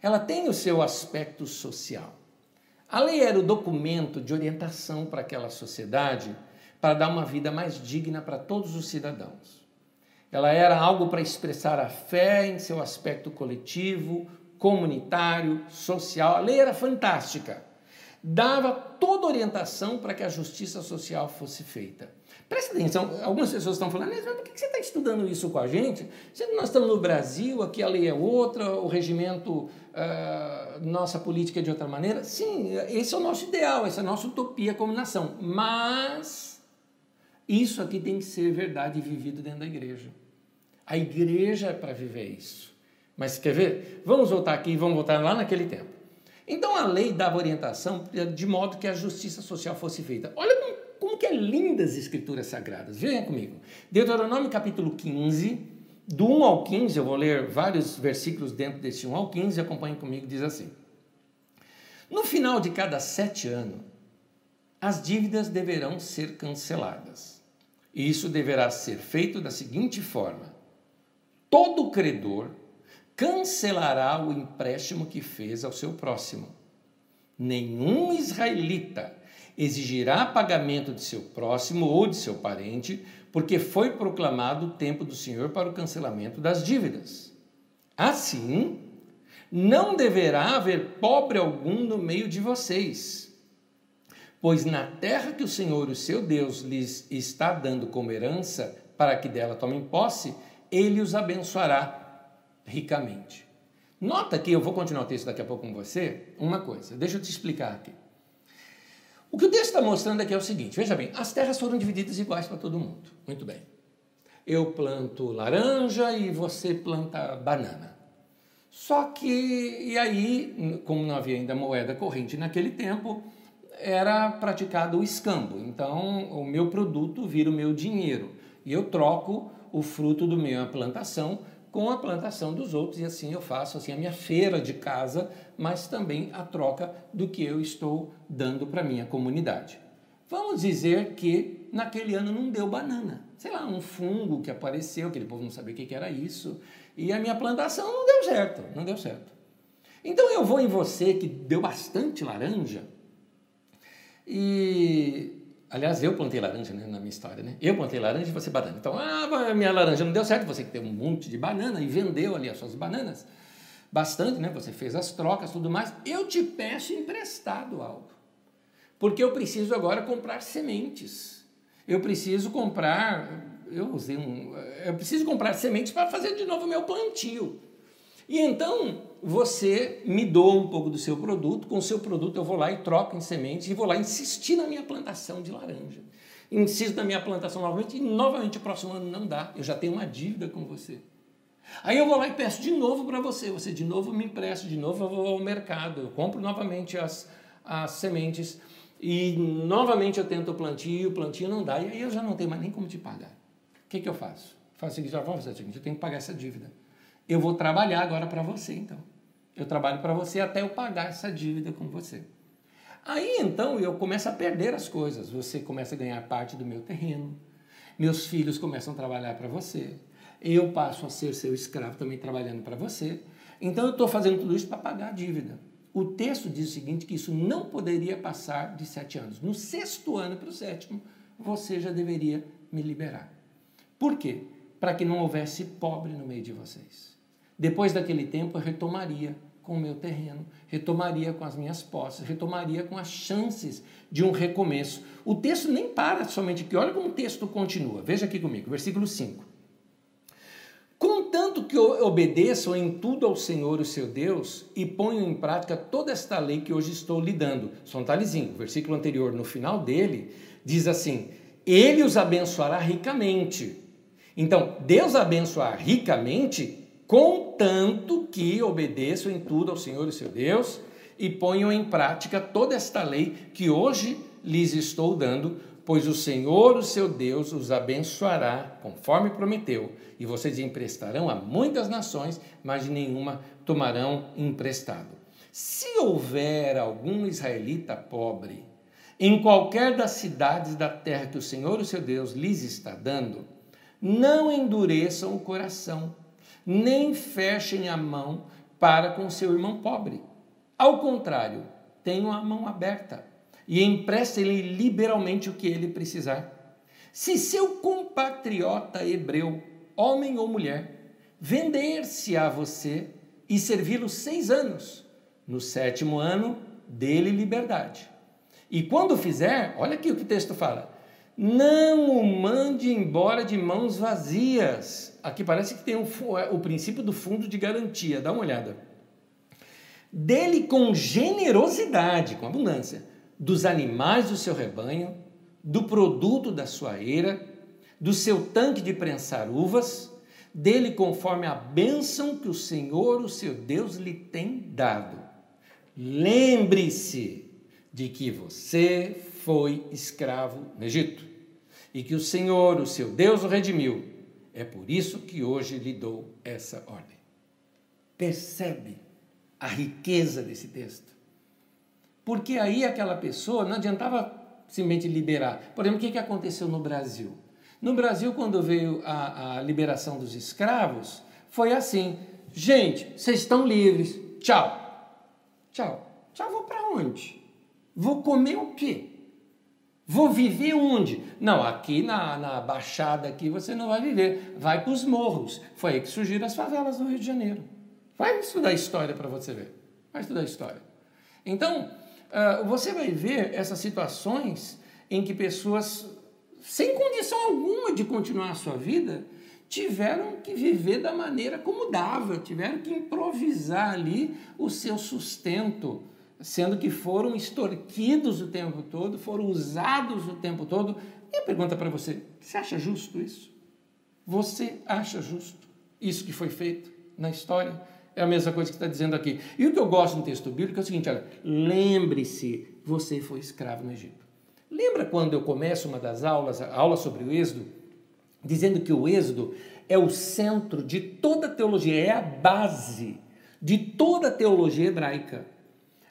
Ela tem o seu aspecto social. A lei era o documento de orientação para aquela sociedade para dar uma vida mais digna para todos os cidadãos. Ela era algo para expressar a fé em seu aspecto coletivo, comunitário, social. A lei era fantástica. Dava toda orientação para que a justiça social fosse feita. Presta atenção, algumas pessoas estão falando, mas por que você está estudando isso com a gente? Sendo nós estamos no Brasil, aqui a lei é outra, o regimento, uh, nossa política é de outra maneira. Sim, esse é o nosso ideal, essa é a nossa utopia como nação. Mas isso aqui tem que ser verdade e vivido dentro da igreja. A igreja é para viver isso. Mas quer ver? Vamos voltar aqui vamos voltar lá naquele tempo. Então a lei dava orientação de modo que a justiça social fosse feita. Olha como como que é lindas as escrituras sagradas. Venha comigo. Deuteronômio capítulo 15, do 1 ao 15, eu vou ler vários versículos dentro desse 1 ao 15, acompanhe comigo, diz assim. No final de cada sete anos, as dívidas deverão ser canceladas. E isso deverá ser feito da seguinte forma: todo credor cancelará o empréstimo que fez ao seu próximo. Nenhum israelita exigirá pagamento de seu próximo ou de seu parente, porque foi proclamado o tempo do Senhor para o cancelamento das dívidas. Assim, Não deverá haver pobre algum no meio de vocês. Pois na terra que o Senhor, o seu Deus, lhes está dando como herança, para que dela tomem posse, ele os abençoará ricamente. Nota que eu vou continuar o texto daqui a pouco com você, uma coisa, deixa eu te explicar aqui. O que o texto está mostrando aqui é o seguinte: veja bem, as terras foram divididas iguais para todo mundo. Muito bem. Eu planto laranja e você planta banana. Só que, e aí, como não havia ainda moeda corrente naquele tempo, era praticado o escambo. Então, o meu produto vira o meu dinheiro. E eu troco o fruto do minha plantação com a plantação dos outros e assim eu faço assim a minha feira de casa, mas também a troca do que eu estou dando para minha comunidade. Vamos dizer que naquele ano não deu banana, sei lá, um fungo que apareceu, aquele povo não sabia o que era isso, e a minha plantação não deu certo, não deu certo. Então eu vou em você que deu bastante laranja e Aliás, eu plantei laranja né, na minha história, né? Eu plantei laranja e você banana. Então, ah, minha laranja não deu certo, você que tem um monte de banana e vendeu ali as suas bananas, bastante, né? Você fez as trocas, tudo mais. Eu te peço emprestado algo. Porque eu preciso agora comprar sementes. Eu preciso comprar, eu usei um, eu preciso comprar sementes para fazer de novo o meu plantio. E então você me doa um pouco do seu produto, com o seu produto eu vou lá e troco em sementes e vou lá insistir na minha plantação de laranja. Insisto na minha plantação novamente e novamente o próximo ano não dá, eu já tenho uma dívida com você. Aí eu vou lá e peço de novo para você, você de novo me empresta, de novo eu vou ao mercado, eu compro novamente as, as sementes e novamente eu tento o plantio, o plantio não dá, e aí eu já não tenho mais nem como te pagar. O que, que eu faço? Faço o seguinte, eu tenho que pagar essa dívida. Eu vou trabalhar agora para você, então. Eu trabalho para você até eu pagar essa dívida com você. Aí então eu começo a perder as coisas. Você começa a ganhar parte do meu terreno. Meus filhos começam a trabalhar para você. Eu passo a ser seu escravo também trabalhando para você. Então eu estou fazendo tudo isso para pagar a dívida. O texto diz o seguinte: que isso não poderia passar de sete anos. No sexto ano para o sétimo, você já deveria me liberar. Por quê? Para que não houvesse pobre no meio de vocês. Depois daquele tempo, eu retomaria com o meu terreno, retomaria com as minhas posses, retomaria com as chances de um recomeço. O texto nem para somente aqui, olha como o texto continua. Veja aqui comigo, versículo 5. Contanto que obedeçam em tudo ao Senhor, o seu Deus, e ponham em prática toda esta lei que hoje estou lhe dando. Só detalhezinho, o versículo anterior, no final dele, diz assim: Ele os abençoará ricamente. Então, Deus abençoar ricamente contanto que obedeçam em tudo ao Senhor e seu Deus e ponham em prática toda esta lei que hoje lhes estou dando, pois o Senhor, o seu Deus, os abençoará, conforme prometeu, e vocês emprestarão a muitas nações, mas nenhuma tomarão emprestado. Se houver algum israelita pobre em qualquer das cidades da terra que o Senhor, o seu Deus, lhes está dando, não endureçam o coração nem fechem a mão para com seu irmão pobre. Ao contrário, tenham a mão aberta e emprestem-lhe liberalmente o que ele precisar. Se seu compatriota hebreu, homem ou mulher, vender-se a você e servi-lo seis anos, no sétimo ano, dele liberdade. E quando fizer, olha aqui o que o texto fala: não o mande embora de mãos vazias. Aqui parece que tem um, é, o princípio do fundo de garantia. Dá uma olhada. Dele com generosidade, com abundância, dos animais do seu rebanho, do produto da sua eira, do seu tanque de prensar uvas, dele conforme a bênção que o Senhor, o seu Deus, lhe tem dado. Lembre-se de que você foi escravo no Egito e que o Senhor, o seu Deus, o redimiu. É por isso que hoje lhe dou essa ordem. Percebe a riqueza desse texto? Porque aí aquela pessoa não adiantava simplesmente liberar. Por exemplo, o que aconteceu no Brasil? No Brasil, quando veio a, a liberação dos escravos, foi assim: gente, vocês estão livres, tchau. Tchau. Tchau, vou para onde? Vou comer o quê? Vou viver onde? Não, aqui na, na Baixada aqui você não vai viver. Vai para os morros. Foi aí que surgiram as favelas no Rio de Janeiro. Vai estudar história para você ver. Vai estudar história. Então, uh, você vai ver essas situações em que pessoas, sem condição alguma de continuar a sua vida, tiveram que viver da maneira como dava, tiveram que improvisar ali o seu sustento, sendo que foram extorquidos o tempo todo, foram usados o tempo todo. E a pergunta para você: você acha justo isso? Você acha justo isso que foi feito na história? É a mesma coisa que está dizendo aqui. E o que eu gosto no texto bíblico é o seguinte: olha, lembre-se, você foi escravo no Egito. Lembra quando eu começo uma das aulas, a aula sobre o Êxodo, dizendo que o Êxodo é o centro de toda a teologia, é a base de toda a teologia hebraica.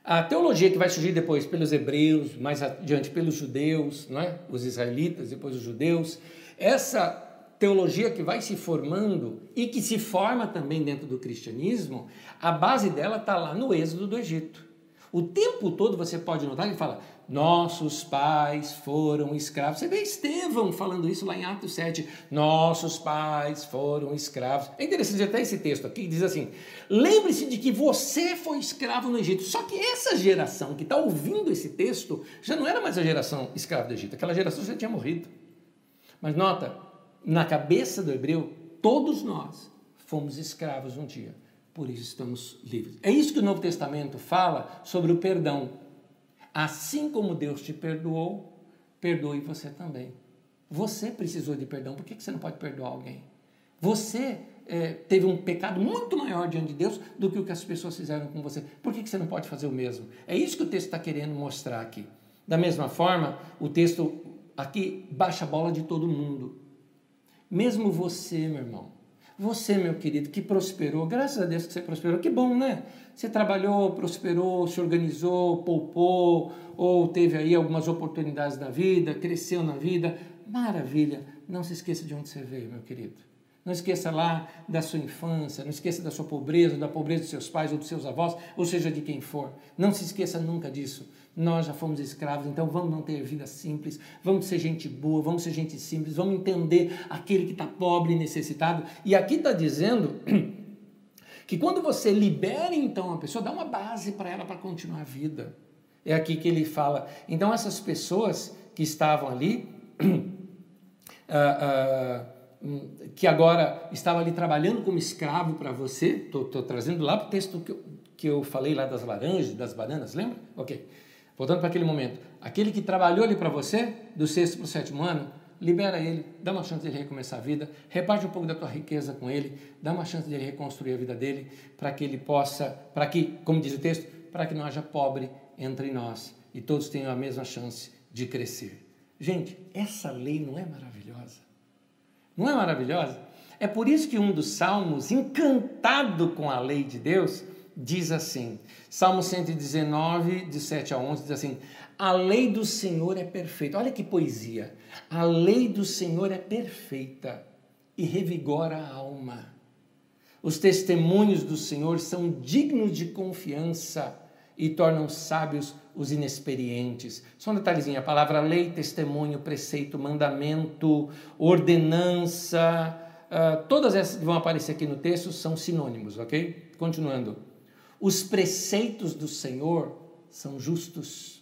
A teologia que vai surgir depois pelos hebreus, mais adiante pelos judeus, não é? os israelitas, depois os judeus, essa teologia que vai se formando e que se forma também dentro do cristianismo, a base dela está lá no êxodo do Egito. O tempo todo você pode notar que ele fala: nossos pais foram escravos. Você vê Estevão falando isso lá em Atos 7. Nossos pais foram escravos. É interessante até esse texto aqui, diz assim: lembre-se de que você foi escravo no Egito. Só que essa geração que está ouvindo esse texto já não era mais a geração escrava do Egito. Aquela geração já tinha morrido. Mas nota, na cabeça do hebreu, todos nós fomos escravos um dia, por isso estamos livres. É isso que o Novo Testamento fala sobre o perdão. Assim como Deus te perdoou, perdoe você também. Você precisou de perdão, por que você não pode perdoar alguém? Você é, teve um pecado muito maior diante de Deus do que o que as pessoas fizeram com você. Por que você não pode fazer o mesmo? É isso que o texto está querendo mostrar aqui. Da mesma forma, o texto aqui baixa a bola de todo mundo. Mesmo você, meu irmão, você, meu querido, que prosperou, graças a Deus que você prosperou, que bom, né? Você trabalhou, prosperou, se organizou, poupou, ou teve aí algumas oportunidades da vida, cresceu na vida, maravilha. Não se esqueça de onde você veio, meu querido. Não esqueça lá da sua infância, não esqueça da sua pobreza, da pobreza dos seus pais ou dos seus avós, ou seja, de quem for. Não se esqueça nunca disso. Nós já fomos escravos, então vamos manter vida simples, vamos ser gente boa, vamos ser gente simples, vamos entender aquele que está pobre e necessitado. E aqui está dizendo que quando você libera então a pessoa, dá uma base para ela para continuar a vida. É aqui que ele fala. Então essas pessoas que estavam ali, uh, uh, que agora estavam ali trabalhando como escravo para você, estou trazendo lá para o texto que eu, que eu falei lá das laranjas, das bananas, lembra? Ok. Voltando para aquele momento, aquele que trabalhou ali para você, do sexto para o sétimo ano, libera ele, dá uma chance de ele recomeçar a vida, reparte um pouco da tua riqueza com ele, dá uma chance de ele reconstruir a vida dele, para que ele possa, para que, como diz o texto, para que não haja pobre entre nós e todos tenham a mesma chance de crescer. Gente, essa lei não é maravilhosa? Não é maravilhosa? É por isso que um dos salmos, encantado com a lei de Deus, diz assim: Salmo 119, de 7 a 11, diz assim: A lei do Senhor é perfeita. Olha que poesia. A lei do Senhor é perfeita e revigora a alma. Os testemunhos do Senhor são dignos de confiança e tornam sábios os inexperientes. Só um detalhezinho: a palavra lei, testemunho, preceito, mandamento, ordenança, uh, todas essas que vão aparecer aqui no texto são sinônimos, ok? Continuando. Os preceitos do Senhor são justos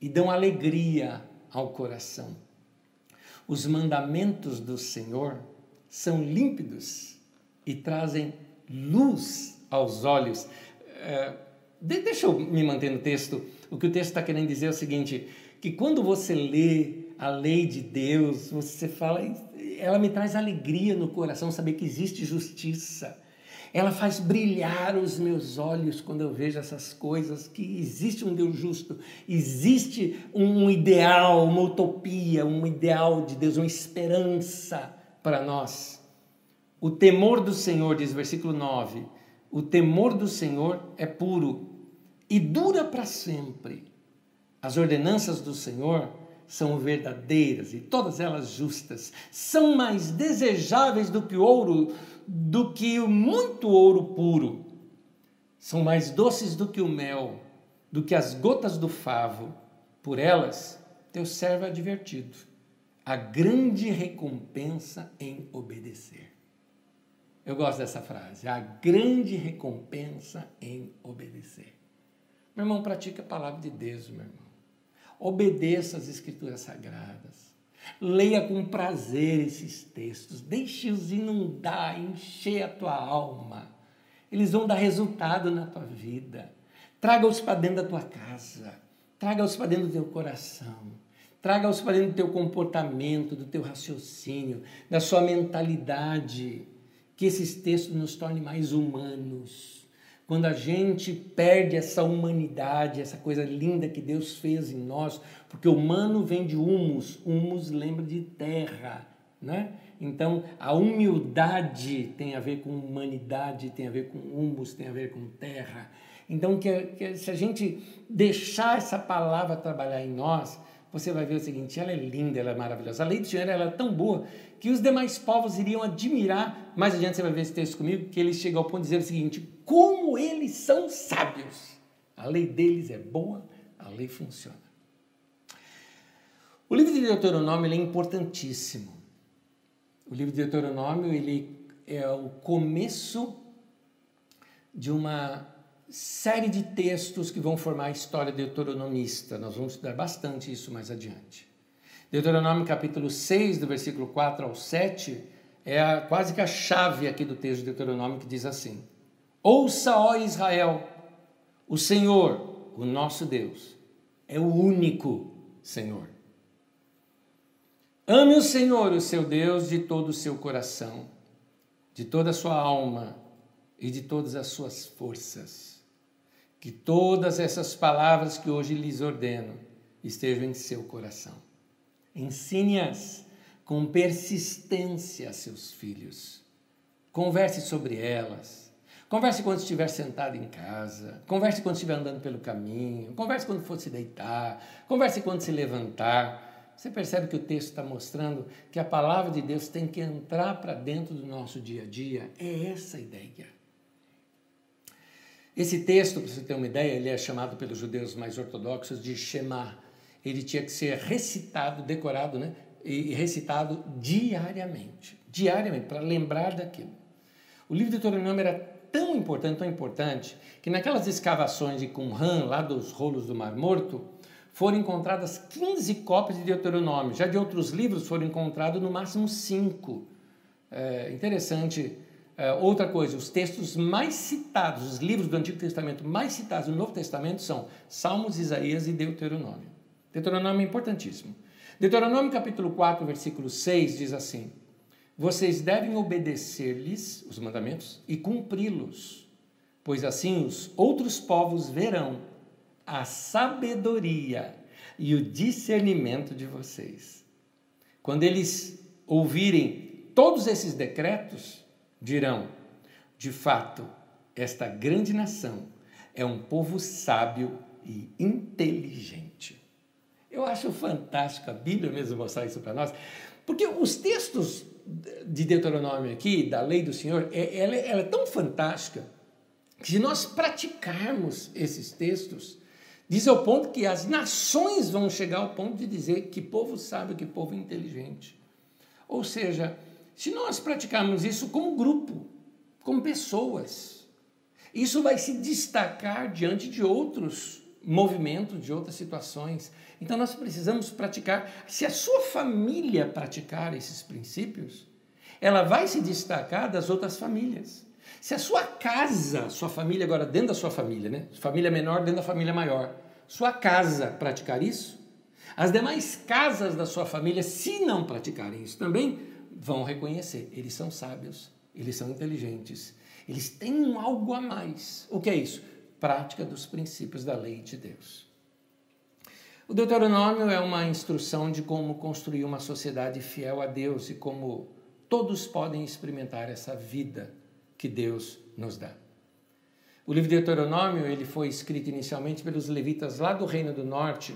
e dão alegria ao coração. Os mandamentos do Senhor são límpidos e trazem luz aos olhos. É, deixa eu me manter no texto. O que o texto está querendo dizer é o seguinte: que quando você lê a lei de Deus, você fala, ela me traz alegria no coração saber que existe justiça ela faz brilhar os meus olhos quando eu vejo essas coisas, que existe um Deus justo, existe um ideal, uma utopia, um ideal de Deus, uma esperança para nós. O temor do Senhor, diz o versículo 9, o temor do Senhor é puro e dura para sempre. As ordenanças do Senhor são verdadeiras e todas elas justas, são mais desejáveis do que ouro do que muito ouro puro. São mais doces do que o mel, do que as gotas do favo. Por elas, teu servo é advertido. A grande recompensa em obedecer. Eu gosto dessa frase. A grande recompensa em obedecer. Meu irmão, pratica a palavra de Deus, meu irmão. Obedeça as escrituras sagradas. Leia com prazer esses textos. Deixe-os inundar, encher a tua alma. Eles vão dar resultado na tua vida. Traga-os para dentro da tua casa. Traga-os para dentro do teu coração. Traga-os para dentro do teu comportamento, do teu raciocínio, da sua mentalidade. Que esses textos nos tornem mais humanos. Quando a gente perde essa humanidade, essa coisa linda que Deus fez em nós, porque o humano vem de humus, humus lembra de terra, né? Então, a humildade tem a ver com humanidade, tem a ver com humus, tem a ver com terra. Então, que, que, se a gente deixar essa palavra trabalhar em nós, você vai ver o seguinte: ela é linda, ela é maravilhosa. A lei do Senhor ela é tão boa que os demais povos iriam admirar. Mais adiante você vai ver esse texto comigo, que ele chega ao ponto de dizer o seguinte: como eles são sábios. A lei deles é boa, a lei funciona. O livro de Deuteronômio é importantíssimo. O livro de Deuteronômio ele é o começo de uma série de textos que vão formar a história deuteronomista. Nós vamos estudar bastante isso mais adiante. Deuteronômio capítulo 6, do versículo 4 ao 7, é a, quase que a chave aqui do texto de Deuteronômio que diz assim: Ouça, ó Israel, o Senhor, o nosso Deus, é o único Senhor. Ame o Senhor, o seu Deus, de todo o seu coração, de toda a sua alma e de todas as suas forças que todas essas palavras que hoje lhes ordeno estejam em seu coração. Ensine-as com persistência a seus filhos. Converse sobre elas. Converse quando estiver sentado em casa. Converse quando estiver andando pelo caminho. Converse quando for se deitar. Converse quando se levantar. Você percebe que o texto está mostrando que a palavra de Deus tem que entrar para dentro do nosso dia a dia? É essa a ideia. Esse texto, para você ter uma ideia, ele é chamado pelos judeus mais ortodoxos de Shema. Ele tinha que ser recitado, decorado, né? E recitado diariamente. Diariamente, para lembrar daquilo. O livro de Deuteronômio era tão importante, tão importante, que naquelas escavações de Qumran, lá dos rolos do Mar Morto, foram encontradas 15 cópias de Deuteronômio. Já de outros livros foram encontrados no máximo cinco. É interessante Uh, outra coisa, os textos mais citados, os livros do Antigo Testamento mais citados no Novo Testamento são Salmos, Isaías e Deuteronômio. Deuteronômio é importantíssimo. Deuteronômio capítulo 4, versículo 6 diz assim: Vocês devem obedecer-lhes os mandamentos e cumpri-los, pois assim os outros povos verão a sabedoria e o discernimento de vocês. Quando eles ouvirem todos esses decretos, dirão: de fato, esta grande nação é um povo sábio e inteligente. Eu acho fantástico a Bíblia mesmo mostrar isso para nós, porque os textos de Deuteronômio aqui, da lei do Senhor, é, ela, ela é tão fantástica que se nós praticarmos esses textos, diz ao ponto que as nações vão chegar ao ponto de dizer que povo sábio, que povo inteligente. Ou seja, se nós praticarmos isso como grupo, como pessoas, isso vai se destacar diante de outros movimentos, de outras situações. Então nós precisamos praticar. Se a sua família praticar esses princípios, ela vai se destacar das outras famílias. Se a sua casa, sua família agora dentro da sua família, né? Família menor dentro da família maior, sua casa praticar isso, as demais casas da sua família, se não praticarem isso também, vão reconhecer, eles são sábios, eles são inteligentes, eles têm algo a mais. O que é isso? Prática dos princípios da lei de Deus. O Deuteronômio é uma instrução de como construir uma sociedade fiel a Deus e como todos podem experimentar essa vida que Deus nos dá. O livro de Deuteronômio ele foi escrito inicialmente pelos levitas lá do Reino do Norte.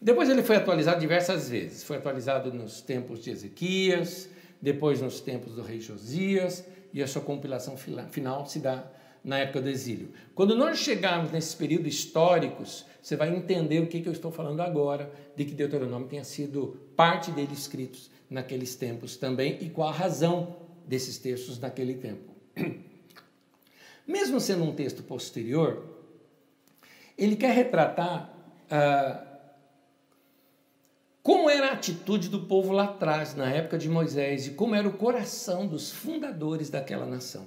Depois ele foi atualizado diversas vezes. Foi atualizado nos tempos de Ezequias, depois nos tempos do rei Josias, e a sua compilação final se dá na época do exílio. Quando nós chegarmos nesses períodos históricos, você vai entender o que, que eu estou falando agora, de que Deuteronômio tenha sido parte dele escritos naqueles tempos também, e qual a razão desses textos naquele tempo. Mesmo sendo um texto posterior, ele quer retratar ah, como era a atitude do povo lá atrás, na época de Moisés, e como era o coração dos fundadores daquela nação.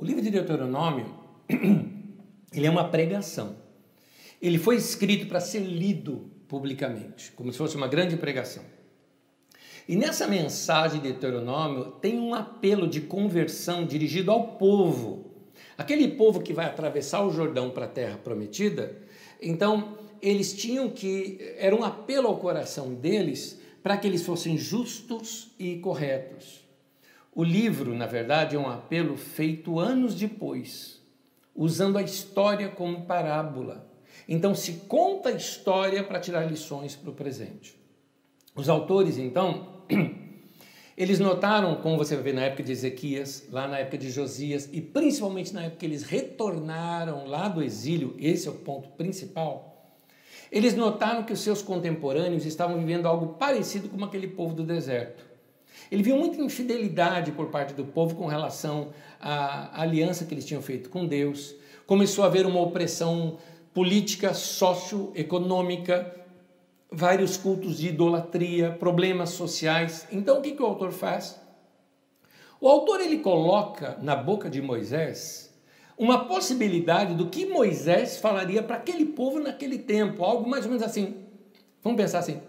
O livro de Deuteronômio, ele é uma pregação. Ele foi escrito para ser lido publicamente, como se fosse uma grande pregação. E nessa mensagem de Deuteronômio tem um apelo de conversão dirigido ao povo. Aquele povo que vai atravessar o Jordão para a terra prometida, então eles tinham que. Era um apelo ao coração deles para que eles fossem justos e corretos. O livro, na verdade, é um apelo feito anos depois, usando a história como parábola. Então se conta a história para tirar lições para o presente. Os autores, então, eles notaram, como você ver na época de Ezequias, lá na época de Josias, e principalmente na época que eles retornaram lá do exílio, esse é o ponto principal. Eles notaram que os seus contemporâneos estavam vivendo algo parecido com aquele povo do deserto. Ele viu muita infidelidade por parte do povo com relação à aliança que eles tinham feito com Deus. Começou a haver uma opressão política, socioeconômica, vários cultos de idolatria, problemas sociais. Então o que, que o autor faz? O autor ele coloca na boca de Moisés uma possibilidade do que Moisés falaria para aquele povo naquele tempo, algo mais ou menos assim. Vamos pensar assim: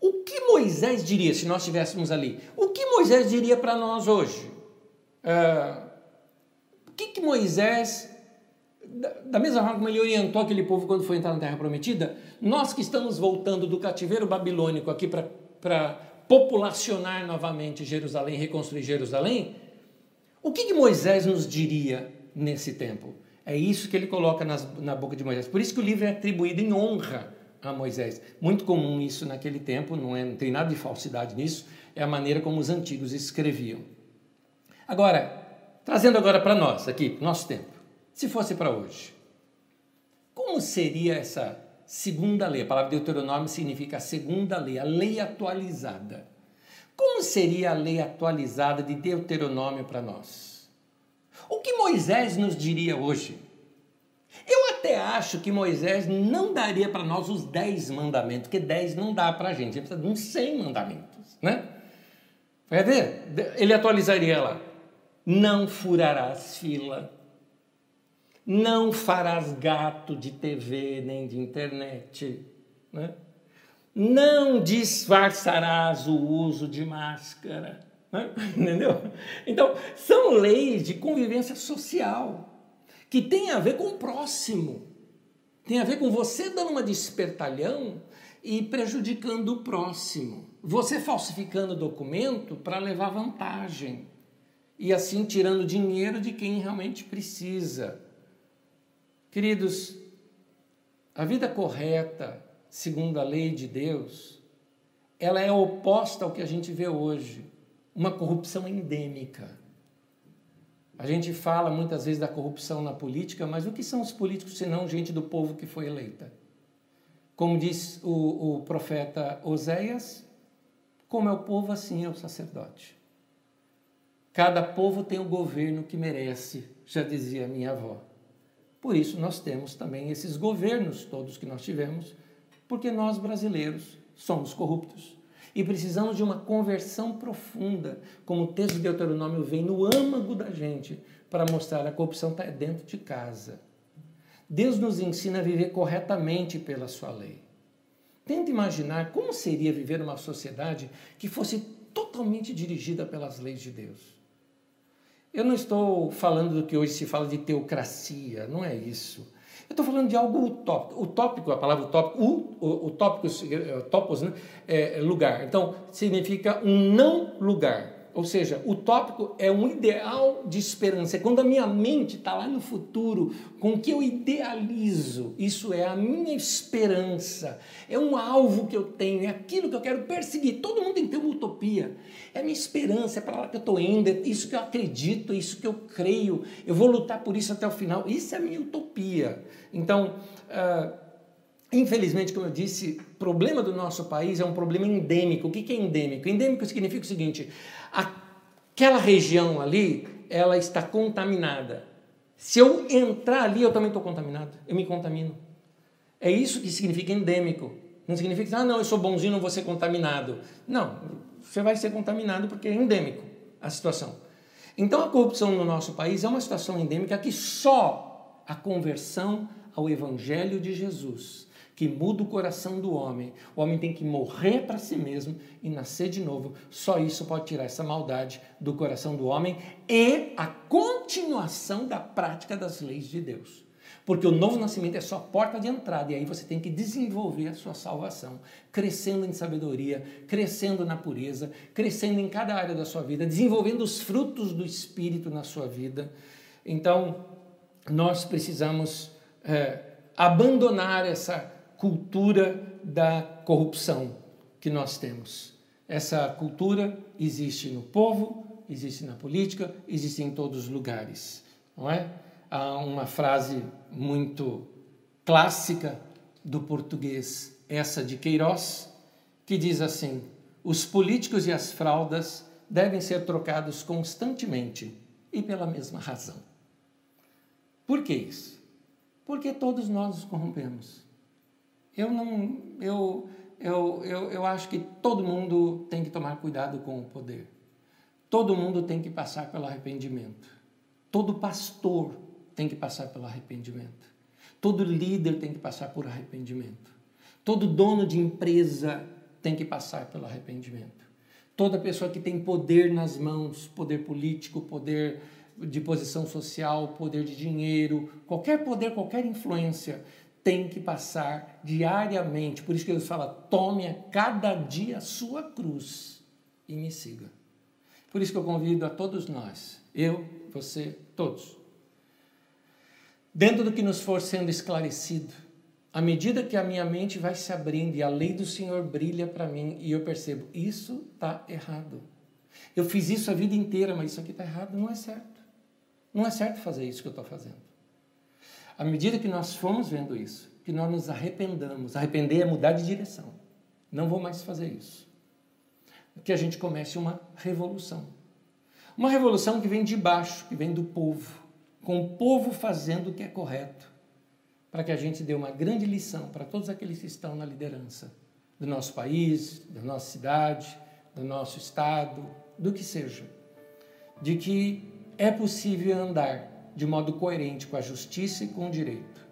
o que Moisés diria se nós estivéssemos ali? O que Moisés diria para nós hoje? Uh, o que, que Moisés da mesma forma como ele orientou aquele povo quando foi entrar na Terra Prometida, nós que estamos voltando do cativeiro babilônico aqui para populacionar novamente Jerusalém, reconstruir Jerusalém, o que, que, Moisés nos diria nesse tempo? É isso que ele coloca nas, na boca de Moisés. Por isso que o livro é atribuído em honra a Moisés. Muito comum isso naquele tempo, não, é, não tem nada de falsidade nisso, é a maneira como os antigos escreviam. Agora, trazendo agora para nós, aqui, nosso tempo. Se fosse para hoje, como seria essa segunda lei? A palavra Deuteronômio significa a segunda lei, a lei atualizada. Como seria a lei atualizada de Deuteronômio para nós? O que Moisés nos diria hoje? Eu até acho que Moisés não daria para nós os dez mandamentos, porque dez não dá para a gente, ele precisa de uns cem mandamentos, né? Quer ver? Ele atualizaria lá. Não furarás fila, não farás gato de TV nem de internet. Né? Não disfarçarás o uso de máscara. Né? Entendeu? Então, são leis de convivência social que tem a ver com o próximo. Tem a ver com você dando uma despertalhão e prejudicando o próximo. Você falsificando documento para levar vantagem. E assim tirando dinheiro de quem realmente precisa. Queridos, a vida correta, segundo a lei de Deus, ela é oposta ao que a gente vê hoje, uma corrupção endêmica. A gente fala muitas vezes da corrupção na política, mas o que são os políticos senão gente do povo que foi eleita? Como diz o, o profeta Oséias, como é o povo, assim é o sacerdote. Cada povo tem o governo que merece, já dizia minha avó. Por isso nós temos também esses governos todos que nós tivemos, porque nós brasileiros somos corruptos e precisamos de uma conversão profunda, como o texto de Deuteronômio vem no âmago da gente para mostrar a corrupção está dentro de casa. Deus nos ensina a viver corretamente pela sua lei. Tenta imaginar como seria viver numa sociedade que fosse totalmente dirigida pelas leis de Deus. Eu não estou falando do que hoje se fala de teocracia, não é isso. Eu estou falando de algo utópico. Utópico, a palavra utópico, utópico, eh, topos, né? é lugar. Então, significa um não lugar. Ou seja, o tópico é um ideal de esperança. É quando a minha mente está lá no futuro, com o que eu idealizo. Isso é a minha esperança. É um alvo que eu tenho, é aquilo que eu quero perseguir. Todo mundo tem que ter uma utopia. É a minha esperança, é para lá que eu estou indo, é isso que eu acredito, é isso que eu creio. Eu vou lutar por isso até o final. Isso é a minha utopia. Então, uh, Infelizmente, como eu disse, o problema do nosso país é um problema endêmico. O que é endêmico? Endêmico significa o seguinte: aquela região ali, ela está contaminada. Se eu entrar ali, eu também estou contaminado. Eu me contamino. É isso que significa endêmico. Não significa ah, não, eu sou bonzinho, não vou ser contaminado. Não, você vai ser contaminado porque é endêmico a situação. Então a corrupção no nosso país é uma situação endêmica que só a conversão ao Evangelho de Jesus, que muda o coração do homem, o homem tem que morrer para si mesmo e nascer de novo. Só isso pode tirar essa maldade do coração do homem e a continuação da prática das leis de Deus. Porque o novo nascimento é só porta de entrada, e aí você tem que desenvolver a sua salvação, crescendo em sabedoria, crescendo na pureza, crescendo em cada área da sua vida, desenvolvendo os frutos do Espírito na sua vida. Então, nós precisamos é, abandonar essa cultura da corrupção que nós temos. Essa cultura existe no povo, existe na política, existe em todos os lugares, não é? Há uma frase muito clássica do português, essa de Queiroz, que diz assim: os políticos e as fraldas devem ser trocados constantemente e pela mesma razão. Por que isso? Porque todos nós nos corrompemos. Eu não, eu, eu, eu, eu acho que todo mundo tem que tomar cuidado com o poder. Todo mundo tem que passar pelo arrependimento. Todo pastor tem que passar pelo arrependimento. Todo líder tem que passar por arrependimento. Todo dono de empresa tem que passar pelo arrependimento. Toda pessoa que tem poder nas mãos, poder político, poder de posição social, poder de dinheiro, qualquer poder, qualquer influência, tem que passar diariamente. Por isso que Jesus fala: tome a cada dia a sua cruz e me siga. Por isso que eu convido a todos nós, eu, você, todos, dentro do que nos for sendo esclarecido, à medida que a minha mente vai se abrindo e a lei do Senhor brilha para mim e eu percebo, isso está errado. Eu fiz isso a vida inteira, mas isso aqui está errado, não é certo. Não é certo fazer isso que eu estou fazendo. À medida que nós fomos vendo isso, que nós nos arrependamos, arrepender é mudar de direção. Não vou mais fazer isso. Que a gente comece uma revolução. Uma revolução que vem de baixo, que vem do povo com o povo fazendo o que é correto, para que a gente dê uma grande lição para todos aqueles que estão na liderança do nosso país, da nossa cidade, do nosso estado, do que seja, de que é possível andar de modo coerente com a justiça e com o direito,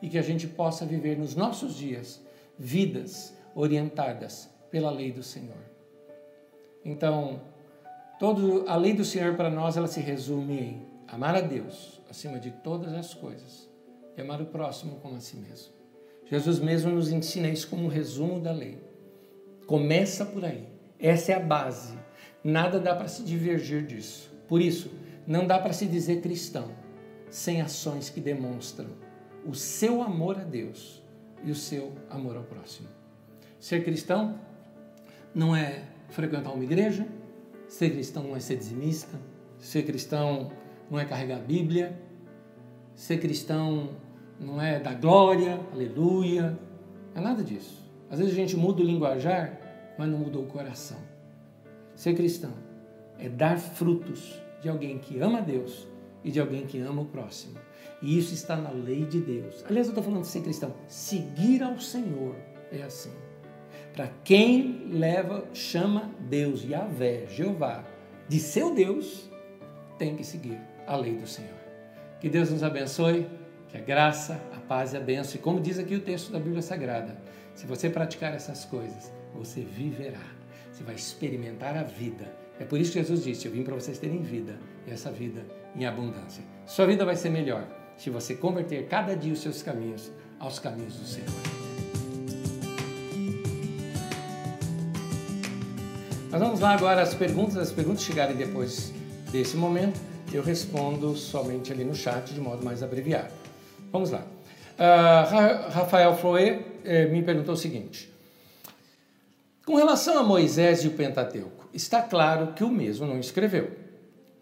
e que a gente possa viver nos nossos dias vidas orientadas pela lei do Senhor. Então, todo a lei do Senhor para nós ela se resume em amar a Deus acima de todas as coisas e amar o próximo como a si mesmo. Jesus mesmo nos ensina isso como um resumo da lei. Começa por aí. Essa é a base. Nada dá para se divergir disso. Por isso, não dá para se dizer cristão sem ações que demonstram o seu amor a Deus e o seu amor ao próximo. Ser cristão não é frequentar uma igreja, ser cristão não é ser dizimista, ser cristão não é carregar a Bíblia. Ser cristão não é dar glória, aleluia. É nada disso. Às vezes a gente muda o linguajar, mas não mudou o coração. Ser cristão é dar frutos de alguém que ama a Deus e de alguém que ama o próximo. E isso está na lei de Deus. Aliás, eu estou falando de ser cristão. Seguir ao Senhor é assim. Para quem leva, chama Deus, Yahvé, Jeová, de seu Deus, tem que seguir a lei do Senhor. Que Deus nos abençoe, que a graça, a paz e a bênção, e como diz aqui o texto da Bíblia Sagrada, se você praticar essas coisas, você viverá, você vai experimentar a vida. É por isso que Jesus disse: Eu vim para vocês terem vida, essa vida em abundância. Sua vida vai ser melhor se você converter cada dia os seus caminhos aos caminhos do Senhor. Nós vamos lá agora as perguntas, as perguntas chegarem depois desse momento eu respondo somente ali no chat de modo mais abreviado. Vamos lá. Uh, Rafael Floé eh, me perguntou o seguinte: Com relação a Moisés e o Pentateuco, está claro que o mesmo não escreveu.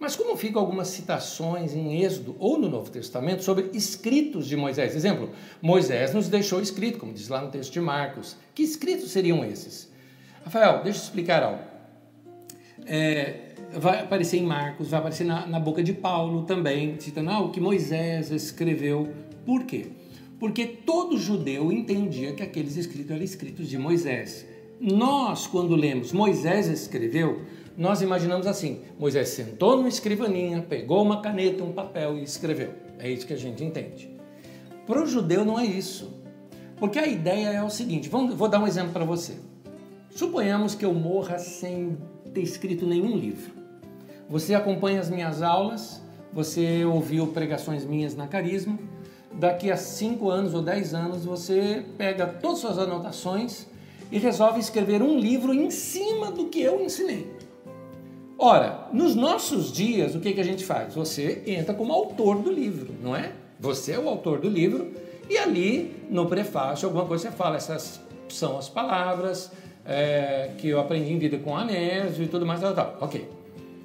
Mas como ficam algumas citações em Êxodo ou no Novo Testamento sobre escritos de Moisés? Exemplo, Moisés nos deixou escrito, como diz lá no texto de Marcos. Que escritos seriam esses? Rafael, deixa eu explicar algo. É, vai aparecer em Marcos, vai aparecer na, na boca de Paulo também, citando ah, o que Moisés escreveu. Por quê? Porque todo judeu entendia que aqueles escritos eram escritos de Moisés. Nós, quando lemos Moisés escreveu, nós imaginamos assim: Moisés sentou numa escrivaninha, pegou uma caneta, um papel e escreveu. É isso que a gente entende. Para o judeu não é isso. Porque a ideia é o seguinte: vamos, vou dar um exemplo para você. Suponhamos que eu morra sem ter escrito nenhum livro. Você acompanha as minhas aulas, você ouviu pregações minhas na Carisma. Daqui a 5 anos ou 10 anos você pega todas as suas anotações e resolve escrever um livro em cima do que eu ensinei. Ora, nos nossos dias, o que, que a gente faz? Você entra como autor do livro, não é? Você é o autor do livro e ali no prefácio, alguma coisa você fala, essas são as palavras é, que eu aprendi em vida com Anésio e tudo mais, tal, tal. Ok.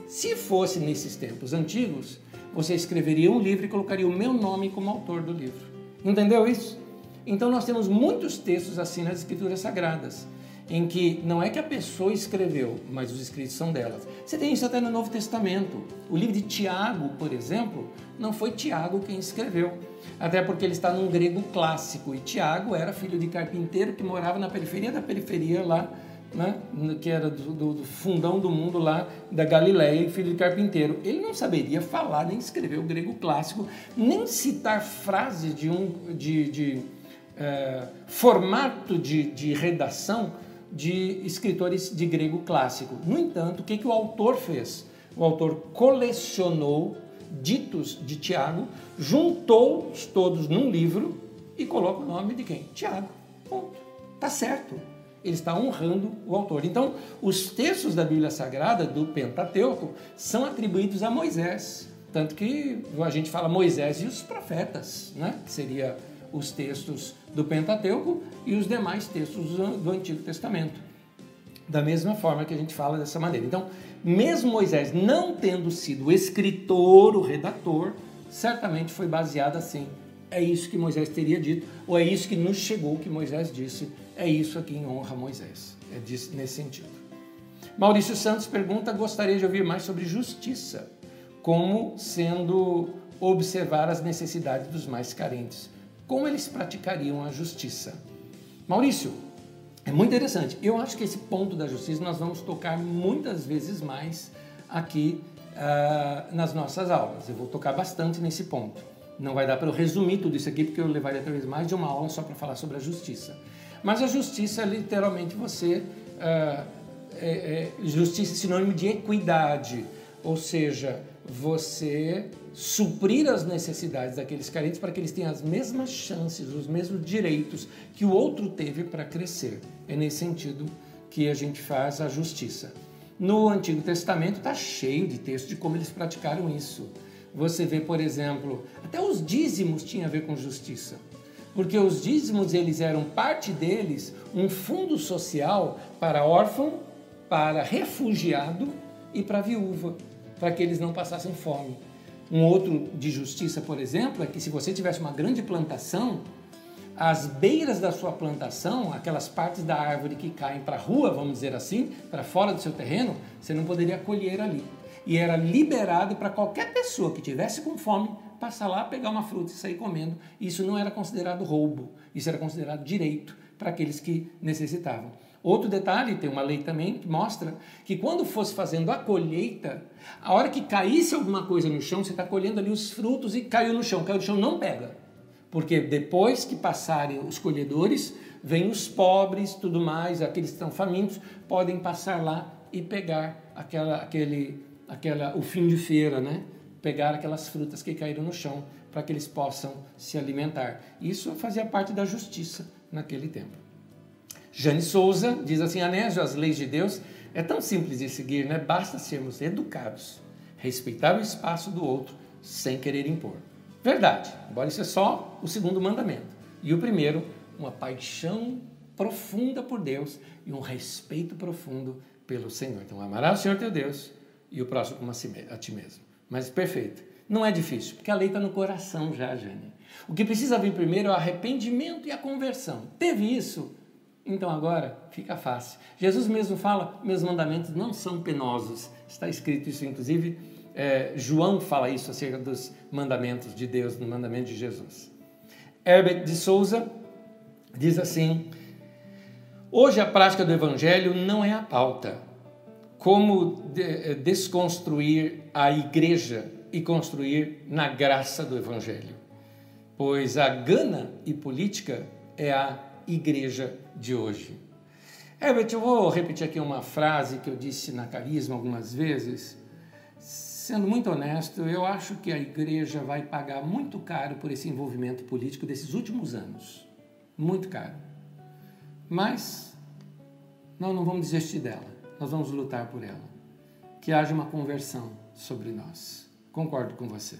Se fosse nesses tempos antigos, você escreveria um livro e colocaria o meu nome como autor do livro. Entendeu isso? Então nós temos muitos textos assim nas escrituras sagradas em que não é que a pessoa escreveu, mas os escritos são delas. Você tem isso até no Novo Testamento. O livro de Tiago, por exemplo, não foi Tiago quem escreveu, até porque ele está num grego clássico. E Tiago era filho de carpinteiro que morava na periferia da periferia lá, né, que era do, do, do fundão do mundo lá da Galileia, filho de carpinteiro. Ele não saberia falar nem escrever o grego clássico, nem citar frases de um de, de é, formato de, de redação de escritores de grego clássico. No entanto, o que, que o autor fez? O autor colecionou ditos de Tiago, juntou-os todos num livro e coloca o nome de quem? Tiago. Ponto. Tá certo. Ele está honrando o autor. Então, os textos da Bíblia Sagrada, do Pentateuco, são atribuídos a Moisés. Tanto que a gente fala Moisés e os profetas, né? que seria os textos do Pentateuco e os demais textos do Antigo Testamento. Da mesma forma que a gente fala dessa maneira. Então, mesmo Moisés não tendo sido o escritor, o redator, certamente foi baseado assim. É isso que Moisés teria dito, ou é isso que nos chegou que Moisés disse. É isso aqui em honra a Moisés. É nesse sentido. Maurício Santos pergunta: gostaria de ouvir mais sobre justiça, como sendo observar as necessidades dos mais carentes como eles praticariam a justiça. Maurício, é muito interessante. Eu acho que esse ponto da justiça nós vamos tocar muitas vezes mais aqui uh, nas nossas aulas. Eu vou tocar bastante nesse ponto. Não vai dar para eu resumir tudo isso aqui, porque eu levaria talvez mais de uma aula só para falar sobre a justiça. Mas a justiça é literalmente você. Uh, é, é, justiça é sinônimo de equidade, ou seja, você suprir as necessidades daqueles carentes para que eles tenham as mesmas chances, os mesmos direitos que o outro teve para crescer. É nesse sentido que a gente faz a justiça. No Antigo Testamento está cheio de textos de como eles praticaram isso. Você vê, por exemplo, até os dízimos tinham a ver com justiça. Porque os dízimos eles eram parte deles um fundo social para órfão, para refugiado e para viúva para que eles não passassem fome. Um outro de justiça, por exemplo, é que se você tivesse uma grande plantação, as beiras da sua plantação, aquelas partes da árvore que caem para a rua, vamos dizer assim, para fora do seu terreno, você não poderia colher ali. E era liberado para qualquer pessoa que tivesse com fome passar lá, pegar uma fruta e sair comendo. Isso não era considerado roubo, isso era considerado direito para aqueles que necessitavam. Outro detalhe, tem uma lei também que mostra que quando fosse fazendo a colheita, a hora que caísse alguma coisa no chão, você está colhendo ali os frutos e caiu no chão. Caiu no chão, não pega. Porque depois que passarem os colhedores, vêm os pobres, tudo mais, aqueles que estão famintos, podem passar lá e pegar aquela, aquele, aquela, o fim de feira, né? Pegar aquelas frutas que caíram no chão para que eles possam se alimentar. Isso fazia parte da justiça naquele tempo. Jane Souza diz assim: Anésio, as leis de Deus é tão simples de seguir, né? Basta sermos educados, respeitar o espaço do outro sem querer impor. Verdade, embora isso é só o segundo mandamento. E o primeiro, uma paixão profunda por Deus e um respeito profundo pelo Senhor. Então, amarás o Senhor teu Deus e o próximo como a ti mesmo. Mas perfeito. Não é difícil, porque a lei está no coração já, Jane. O que precisa vir primeiro é o arrependimento e a conversão. Teve isso? Então agora fica fácil. Jesus mesmo fala: meus mandamentos não são penosos. Está escrito isso, inclusive, é, João fala isso acerca dos mandamentos de Deus, do mandamento de Jesus. Herbert de Souza diz assim: Hoje a prática do evangelho não é a pauta. Como de, desconstruir a igreja e construir na graça do evangelho? Pois a gana e política é a igreja de hoje. Herbert, eu vou repetir aqui uma frase que eu disse na Carisma algumas vezes. Sendo muito honesto, eu acho que a igreja vai pagar muito caro por esse envolvimento político desses últimos anos. Muito caro. Mas nós não vamos desistir dela. Nós vamos lutar por ela. Que haja uma conversão sobre nós. Concordo com você.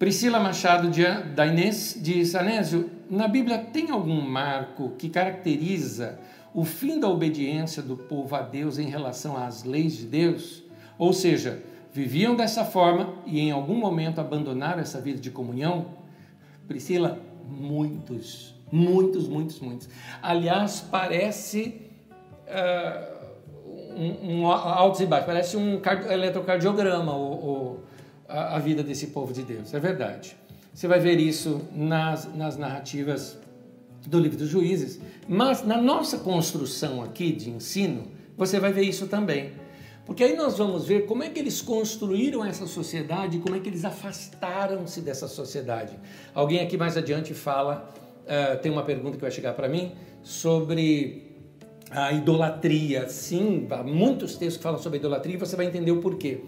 Priscila Machado da Inês diz: Anésio, na Bíblia tem algum marco que caracteriza o fim da obediência do povo a Deus em relação às leis de Deus? Ou seja, viviam dessa forma e em algum momento abandonaram essa vida de comunhão? Priscila, muitos, muitos, muitos, muitos. Aliás, parece uh, um, um altos e baixos, parece um eletrocardiograma o, a, a vida desse povo de Deus. É verdade. Você vai ver isso nas, nas narrativas do livro dos juízes, mas na nossa construção aqui de ensino, você vai ver isso também. Porque aí nós vamos ver como é que eles construíram essa sociedade, como é que eles afastaram-se dessa sociedade. Alguém aqui mais adiante fala, uh, tem uma pergunta que vai chegar para mim, sobre a idolatria. Sim, há muitos textos que falam sobre idolatria e você vai entender o porquê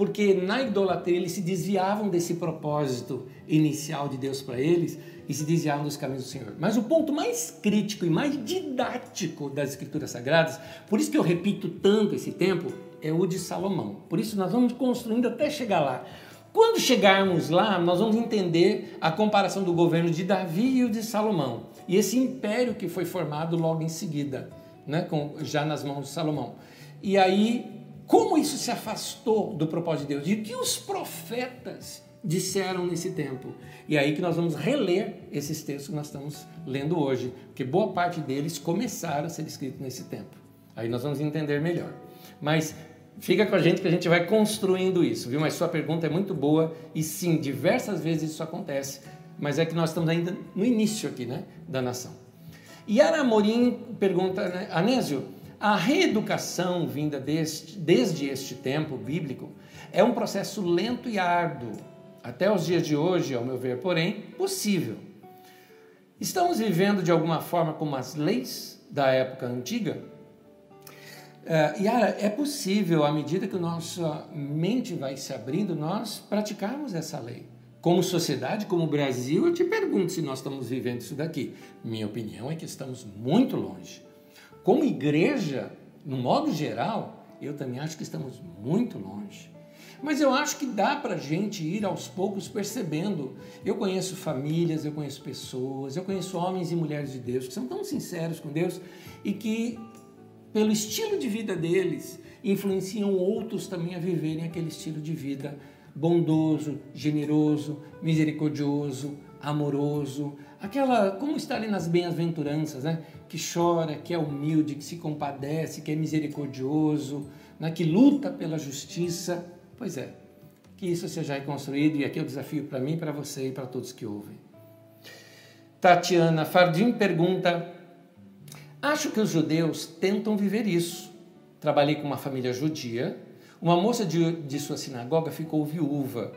porque na idolatria eles se desviavam desse propósito inicial de Deus para eles e se desviavam dos caminhos do Senhor. Mas o ponto mais crítico e mais didático das Escrituras Sagradas, por isso que eu repito tanto esse tempo, é o de Salomão. Por isso nós vamos construindo até chegar lá. Quando chegarmos lá, nós vamos entender a comparação do governo de Davi e o de Salomão. E esse império que foi formado logo em seguida, né, com, já nas mãos de Salomão. E aí como isso se afastou do propósito de Deus? E o que os profetas disseram nesse tempo? E é aí que nós vamos reler esses textos que nós estamos lendo hoje, porque boa parte deles começaram a ser escritos nesse tempo. Aí nós vamos entender melhor. Mas fica com a gente que a gente vai construindo isso, viu? Mas sua pergunta é muito boa e sim, diversas vezes isso acontece, mas é que nós estamos ainda no início aqui, né, da nação. Yara Morim pergunta, né, Anésio, a reeducação vinda deste, desde este tempo bíblico é um processo lento e árduo, até os dias de hoje, ao meu ver, porém, possível. Estamos vivendo de alguma forma como as leis da época antiga? Uh, Yara, é possível, à medida que nossa mente vai se abrindo, nós praticarmos essa lei. Como sociedade, como Brasil, eu te pergunto se nós estamos vivendo isso daqui. Minha opinião é que estamos muito longe. Como igreja, no modo geral, eu também acho que estamos muito longe. Mas eu acho que dá para a gente ir aos poucos percebendo. Eu conheço famílias, eu conheço pessoas, eu conheço homens e mulheres de Deus que são tão sinceros com Deus e que, pelo estilo de vida deles, influenciam outros também a viverem aquele estilo de vida bondoso, generoso, misericordioso, amoroso, aquela como está ali nas bem-aventuranças, né? Que chora, que é humilde, que se compadece, que é misericordioso, né? que luta pela justiça. Pois é, que isso seja reconstruído e aqui é o desafio para mim, para você e para todos que ouvem. Tatiana Fardim pergunta: Acho que os judeus tentam viver isso. Trabalhei com uma família judia. Uma moça de, de sua sinagoga ficou viúva.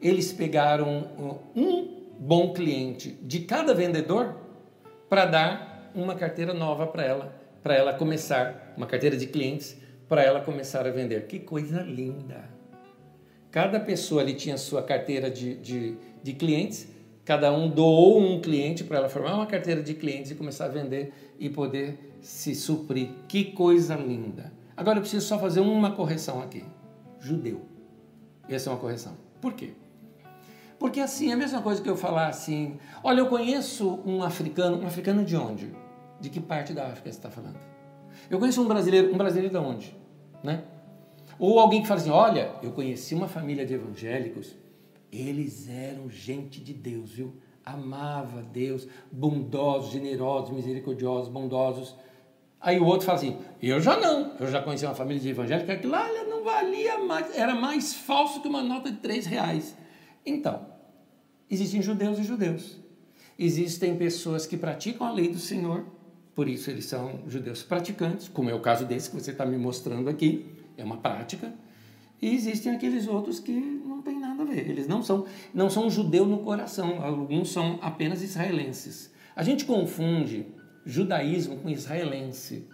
Eles pegaram um bom cliente de cada vendedor para dar uma carteira nova para ela, para ela começar, uma carteira de clientes, para ela começar a vender. Que coisa linda! Cada pessoa ali tinha sua carteira de, de, de clientes, cada um doou um cliente para ela formar uma carteira de clientes e começar a vender e poder se suprir. Que coisa linda! Agora eu preciso só fazer uma correção aqui. Judeu. Essa é uma correção. Por quê? Porque assim, é a mesma coisa que eu falar assim, olha, eu conheço um africano, um africano de onde? De que parte da África você está falando? Eu conheço um brasileiro, um brasileiro de onde? Né? Ou alguém que fala assim: olha, eu conheci uma família de evangélicos, eles eram gente de Deus, viu? Amava Deus, bondosos, generosos, misericordiosos, bondosos. Aí o outro fala assim: eu já não, eu já conheci uma família de evangélicos que lá não valia mais, era mais falso que uma nota de três reais. Então, existem judeus e judeus. Existem pessoas que praticam a lei do Senhor, por isso eles são judeus praticantes, como é o caso desse que você está me mostrando aqui, é uma prática. E existem aqueles outros que não tem nada a ver. Eles não são, não são judeu no coração, alguns são apenas israelenses. A gente confunde judaísmo com israelense.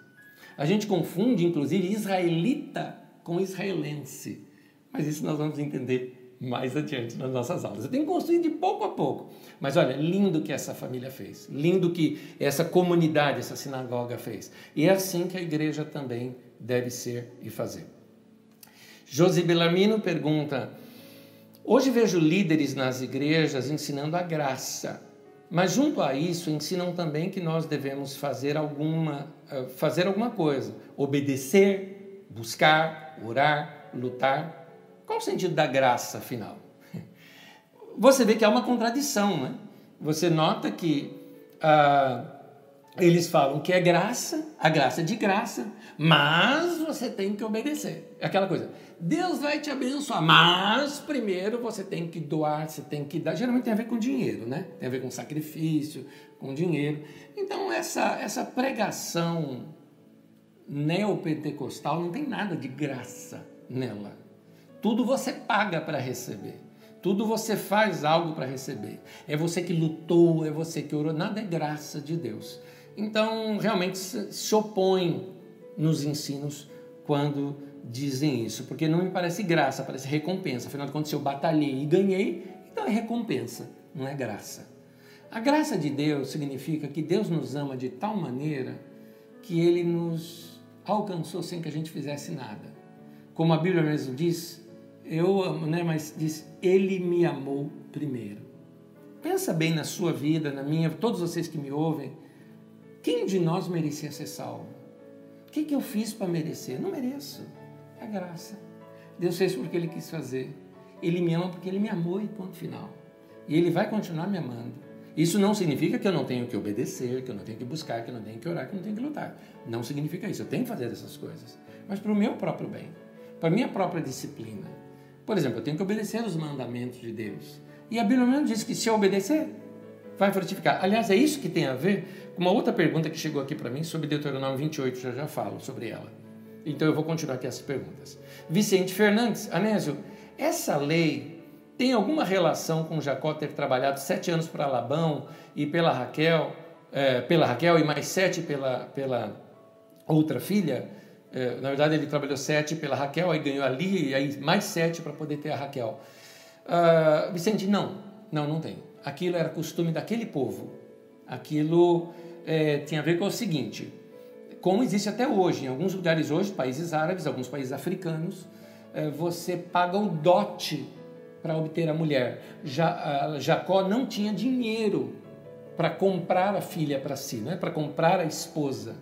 A gente confunde, inclusive, israelita com israelense. Mas isso nós vamos entender mais adiante nas nossas aulas. Eu tenho construído de pouco a pouco. Mas olha, lindo que essa família fez. Lindo que essa comunidade, essa sinagoga fez. E é assim que a igreja também deve ser e fazer. Josi Bellarmino pergunta: Hoje vejo líderes nas igrejas ensinando a graça mas junto a isso, ensinam também que nós devemos fazer alguma, eh, fazer alguma coisa, obedecer, buscar, orar, lutar. Qual o sentido da graça, afinal? Você vê que há uma contradição, né? Você nota que ah, eles falam que é graça, a graça é de graça, mas você tem que obedecer. É aquela coisa. Deus vai te abençoar, mas primeiro você tem que doar, você tem que dar. Geralmente tem a ver com dinheiro, né? Tem a ver com sacrifício, com dinheiro. Então, essa, essa pregação neopentecostal não tem nada de graça nela. Tudo você paga para receber. Tudo você faz algo para receber. É você que lutou, é você que orou. Nada é graça de Deus. Então, realmente se opõe nos ensinos quando dizem isso, porque não me parece graça, parece recompensa. Afinal de contas, se eu batalhei e ganhei, então é recompensa, não é graça. A graça de Deus significa que Deus nos ama de tal maneira que ele nos alcançou sem que a gente fizesse nada. Como a Bíblia mesmo diz, eu amo, né, mas diz, ele me amou primeiro. Pensa bem na sua vida, na minha, todos vocês que me ouvem, quem de nós merecia ser salvo? O que, que eu fiz para merecer? Não mereço. É graça. Deus fez porque Ele quis fazer. Ele me ama porque Ele me amou e ponto final. E Ele vai continuar me amando. Isso não significa que eu não tenho que obedecer, que eu não tenho que buscar, que eu não tenho que orar, que eu não tenho que lutar. Não significa isso. Eu tenho que fazer essas coisas. Mas para o meu próprio bem, para a minha própria disciplina. Por exemplo, eu tenho que obedecer os mandamentos de Deus. E a Bíblia mesmo diz que se eu obedecer, vai frutificar. Aliás, é isso que tem a ver com uma outra pergunta que chegou aqui para mim sobre Deuteronômio 28, já já falo sobre ela. Então eu vou continuar aqui as perguntas. Vicente Fernandes, Anésio, essa lei tem alguma relação com Jacó ter trabalhado sete anos para Labão e pela Raquel, é, pela Raquel e mais sete pela, pela outra filha? É, na verdade, ele trabalhou sete pela Raquel, aí ganhou ali, e aí mais sete para poder ter a Raquel. Uh, Vicente, não, não, não tem. Aquilo era costume daquele povo. Aquilo é, tinha a ver com o seguinte: como existe até hoje. Em alguns lugares hoje, países árabes, alguns países africanos, eh, você paga o dote para obter a mulher. Jacó não tinha dinheiro para comprar a filha para si, né? para comprar a esposa.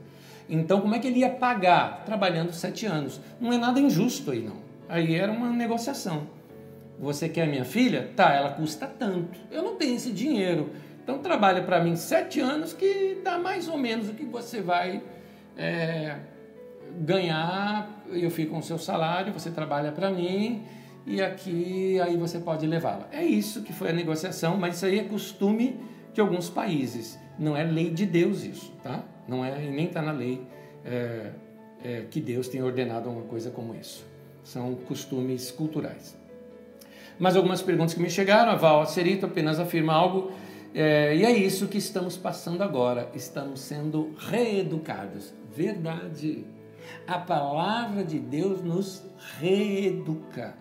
Então, como é que ele ia pagar? Trabalhando sete anos. Não é nada injusto aí, não. Aí era uma negociação. Você quer minha filha? Tá, ela custa tanto. Eu não tenho esse dinheiro. Então, trabalha para mim sete anos, que dá mais ou menos o que você vai é, ganhar, eu fico com o seu salário, você trabalha para mim e aqui aí você pode levá-la. É isso que foi a negociação, mas isso aí é costume de alguns países. Não é lei de Deus isso, tá? Não é e nem está na lei é, é, que Deus tenha ordenado uma coisa como isso. São costumes culturais. Mas algumas perguntas que me chegaram, a Val Acerito apenas afirma algo é, e é isso que estamos passando agora. Estamos sendo reeducados. Verdade. A palavra de Deus nos reeduca.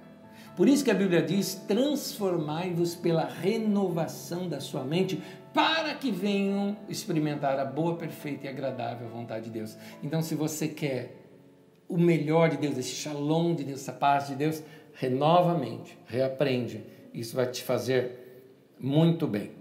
Por isso que a Bíblia diz: transformai-vos pela renovação da sua mente, para que venham experimentar a boa, perfeita e agradável vontade de Deus. Então, se você quer o melhor de Deus, esse shalom de Deus, essa paz de Deus, renova a mente, reaprende. Isso vai te fazer muito bem.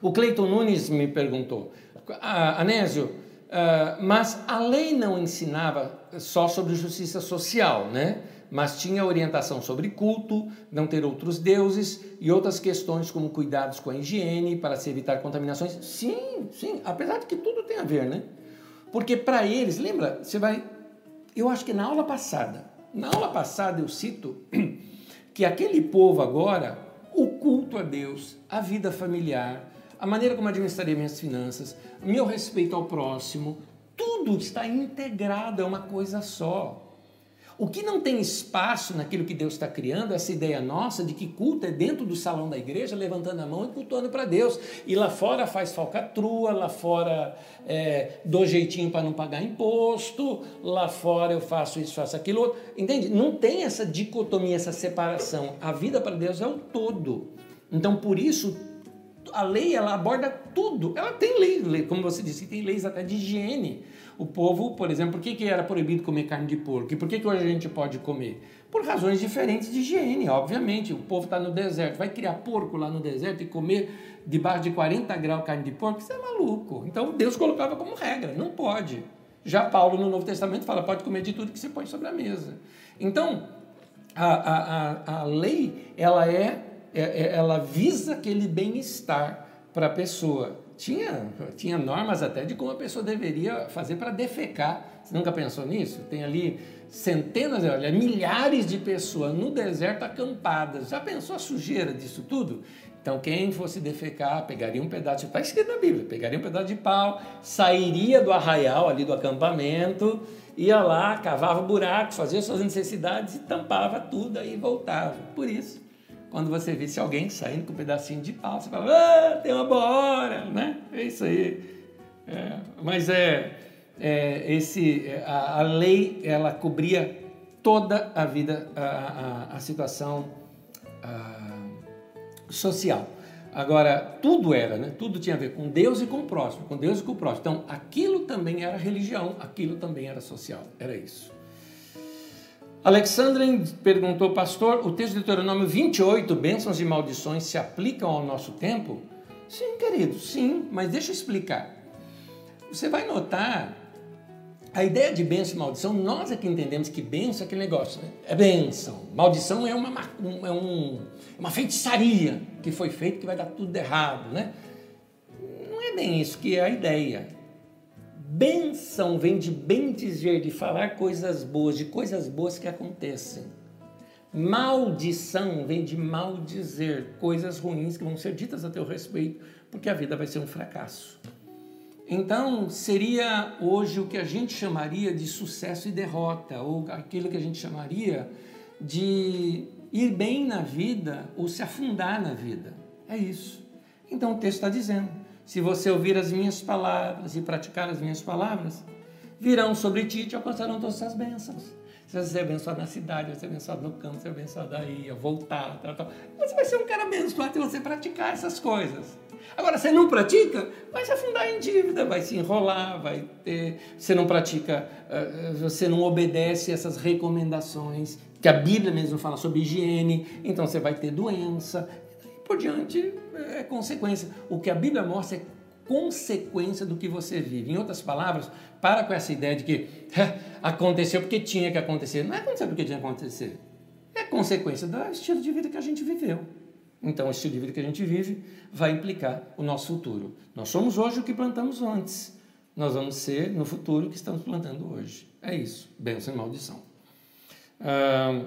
O Cleiton Nunes me perguntou: ah, Anésio, Uh, mas a lei não ensinava só sobre justiça social, né? Mas tinha orientação sobre culto, não ter outros deuses e outras questões como cuidados com a higiene para se evitar contaminações. Sim, sim, apesar de que tudo tem a ver, né? Porque para eles, lembra, você vai. Eu acho que na aula passada, na aula passada eu cito que aquele povo agora, o culto a Deus, a vida familiar, a maneira como administraria minhas finanças, meu respeito ao próximo, tudo está integrado, é uma coisa só. O que não tem espaço naquilo que Deus está criando, essa ideia nossa de que culto é dentro do salão da igreja, levantando a mão e cultuando para Deus. E lá fora faz falcatrua, lá fora é, dou jeitinho para não pagar imposto, lá fora eu faço isso, faço aquilo outro. Entende? Não tem essa dicotomia, essa separação. A vida para Deus é o todo. Então, por isso, a lei ela aborda tudo. Ela tem lei, como você disse, tem leis até de higiene. O povo, por exemplo, por que, que era proibido comer carne de porco? E por que, que hoje a gente pode comer? Por razões diferentes de higiene, obviamente. O povo está no deserto, vai criar porco lá no deserto e comer debaixo de 40 graus carne de porco? Isso é maluco. Então Deus colocava como regra, não pode. Já Paulo no Novo Testamento fala, pode comer de tudo que você põe sobre a mesa. Então, a, a, a, lei, ela é, é, é ela visa aquele bem-estar para a pessoa. Tinha, tinha normas até de como a pessoa deveria fazer para defecar. Você nunca pensou nisso? Tem ali centenas, olha, milhares de pessoas no deserto acampadas. Já pensou a sujeira disso tudo? Então, quem fosse defecar, pegaria um pedaço, está escrito na Bíblia, pegaria um pedaço de pau, sairia do arraial ali do acampamento, ia lá, cavava buracos, fazia suas necessidades e tampava tudo, aí voltava. Por isso, quando você visse alguém saindo com um pedacinho de pau, você fala, ah, tem uma boa hora, né? É isso aí. É, mas é, é esse, a, a, lei, ela cobria toda a vida, a, a, a situação social. Agora, tudo era, né? Tudo tinha a ver com Deus e com o próximo, com Deus e com o próximo. Então, aquilo também era religião, aquilo também era social, era isso. Alexandre perguntou, pastor, o texto de Deuteronômio 28, bênçãos e maldições, se aplicam ao nosso tempo? Sim, querido, sim, mas deixa eu explicar. Você vai notar a ideia de bênção e maldição, nós é que entendemos que bênção é aquele negócio, né? É bênção. Maldição é uma, é um, uma feitiçaria que foi feita que vai dar tudo errado, né? Não é bem isso que é a ideia. Bênção vem de bem dizer, de falar coisas boas, de coisas boas que acontecem. Maldição vem de maldizer, coisas ruins que vão ser ditas a teu respeito, porque a vida vai ser um fracasso. Então, seria hoje o que a gente chamaria de sucesso e derrota, ou aquilo que a gente chamaria de ir bem na vida ou se afundar na vida. É isso. Então, o texto está dizendo: se você ouvir as minhas palavras e praticar as minhas palavras, virão sobre ti e te alcançarão todas essas bênçãos. Você vai ser abençoado na cidade, vai ser abençoado no campo, vai ser abençoado aí, voltar, tal, tal. Você vai ser um cara abençoado se você praticar essas coisas. Agora, você não pratica, vai se afundar em dívida, vai se enrolar, vai ter. Você não pratica, eh, eh, você não obedece essas recomendações que a Bíblia mesmo fala sobre higiene, então você vai ter doença, por diante é consequência. O que a Bíblia mostra é consequência do que você vive. Em outras palavras, para com essa ideia de que aconteceu porque tinha que acontecer. Não é acontecer porque tinha que acontecer. É consequência do estilo de vida que a gente viveu. Então, o estilo de vida que a gente vive vai implicar o nosso futuro. Nós somos hoje o que plantamos antes. Nós vamos ser no futuro o que estamos plantando hoje. É isso. Bênção e maldição. Ah,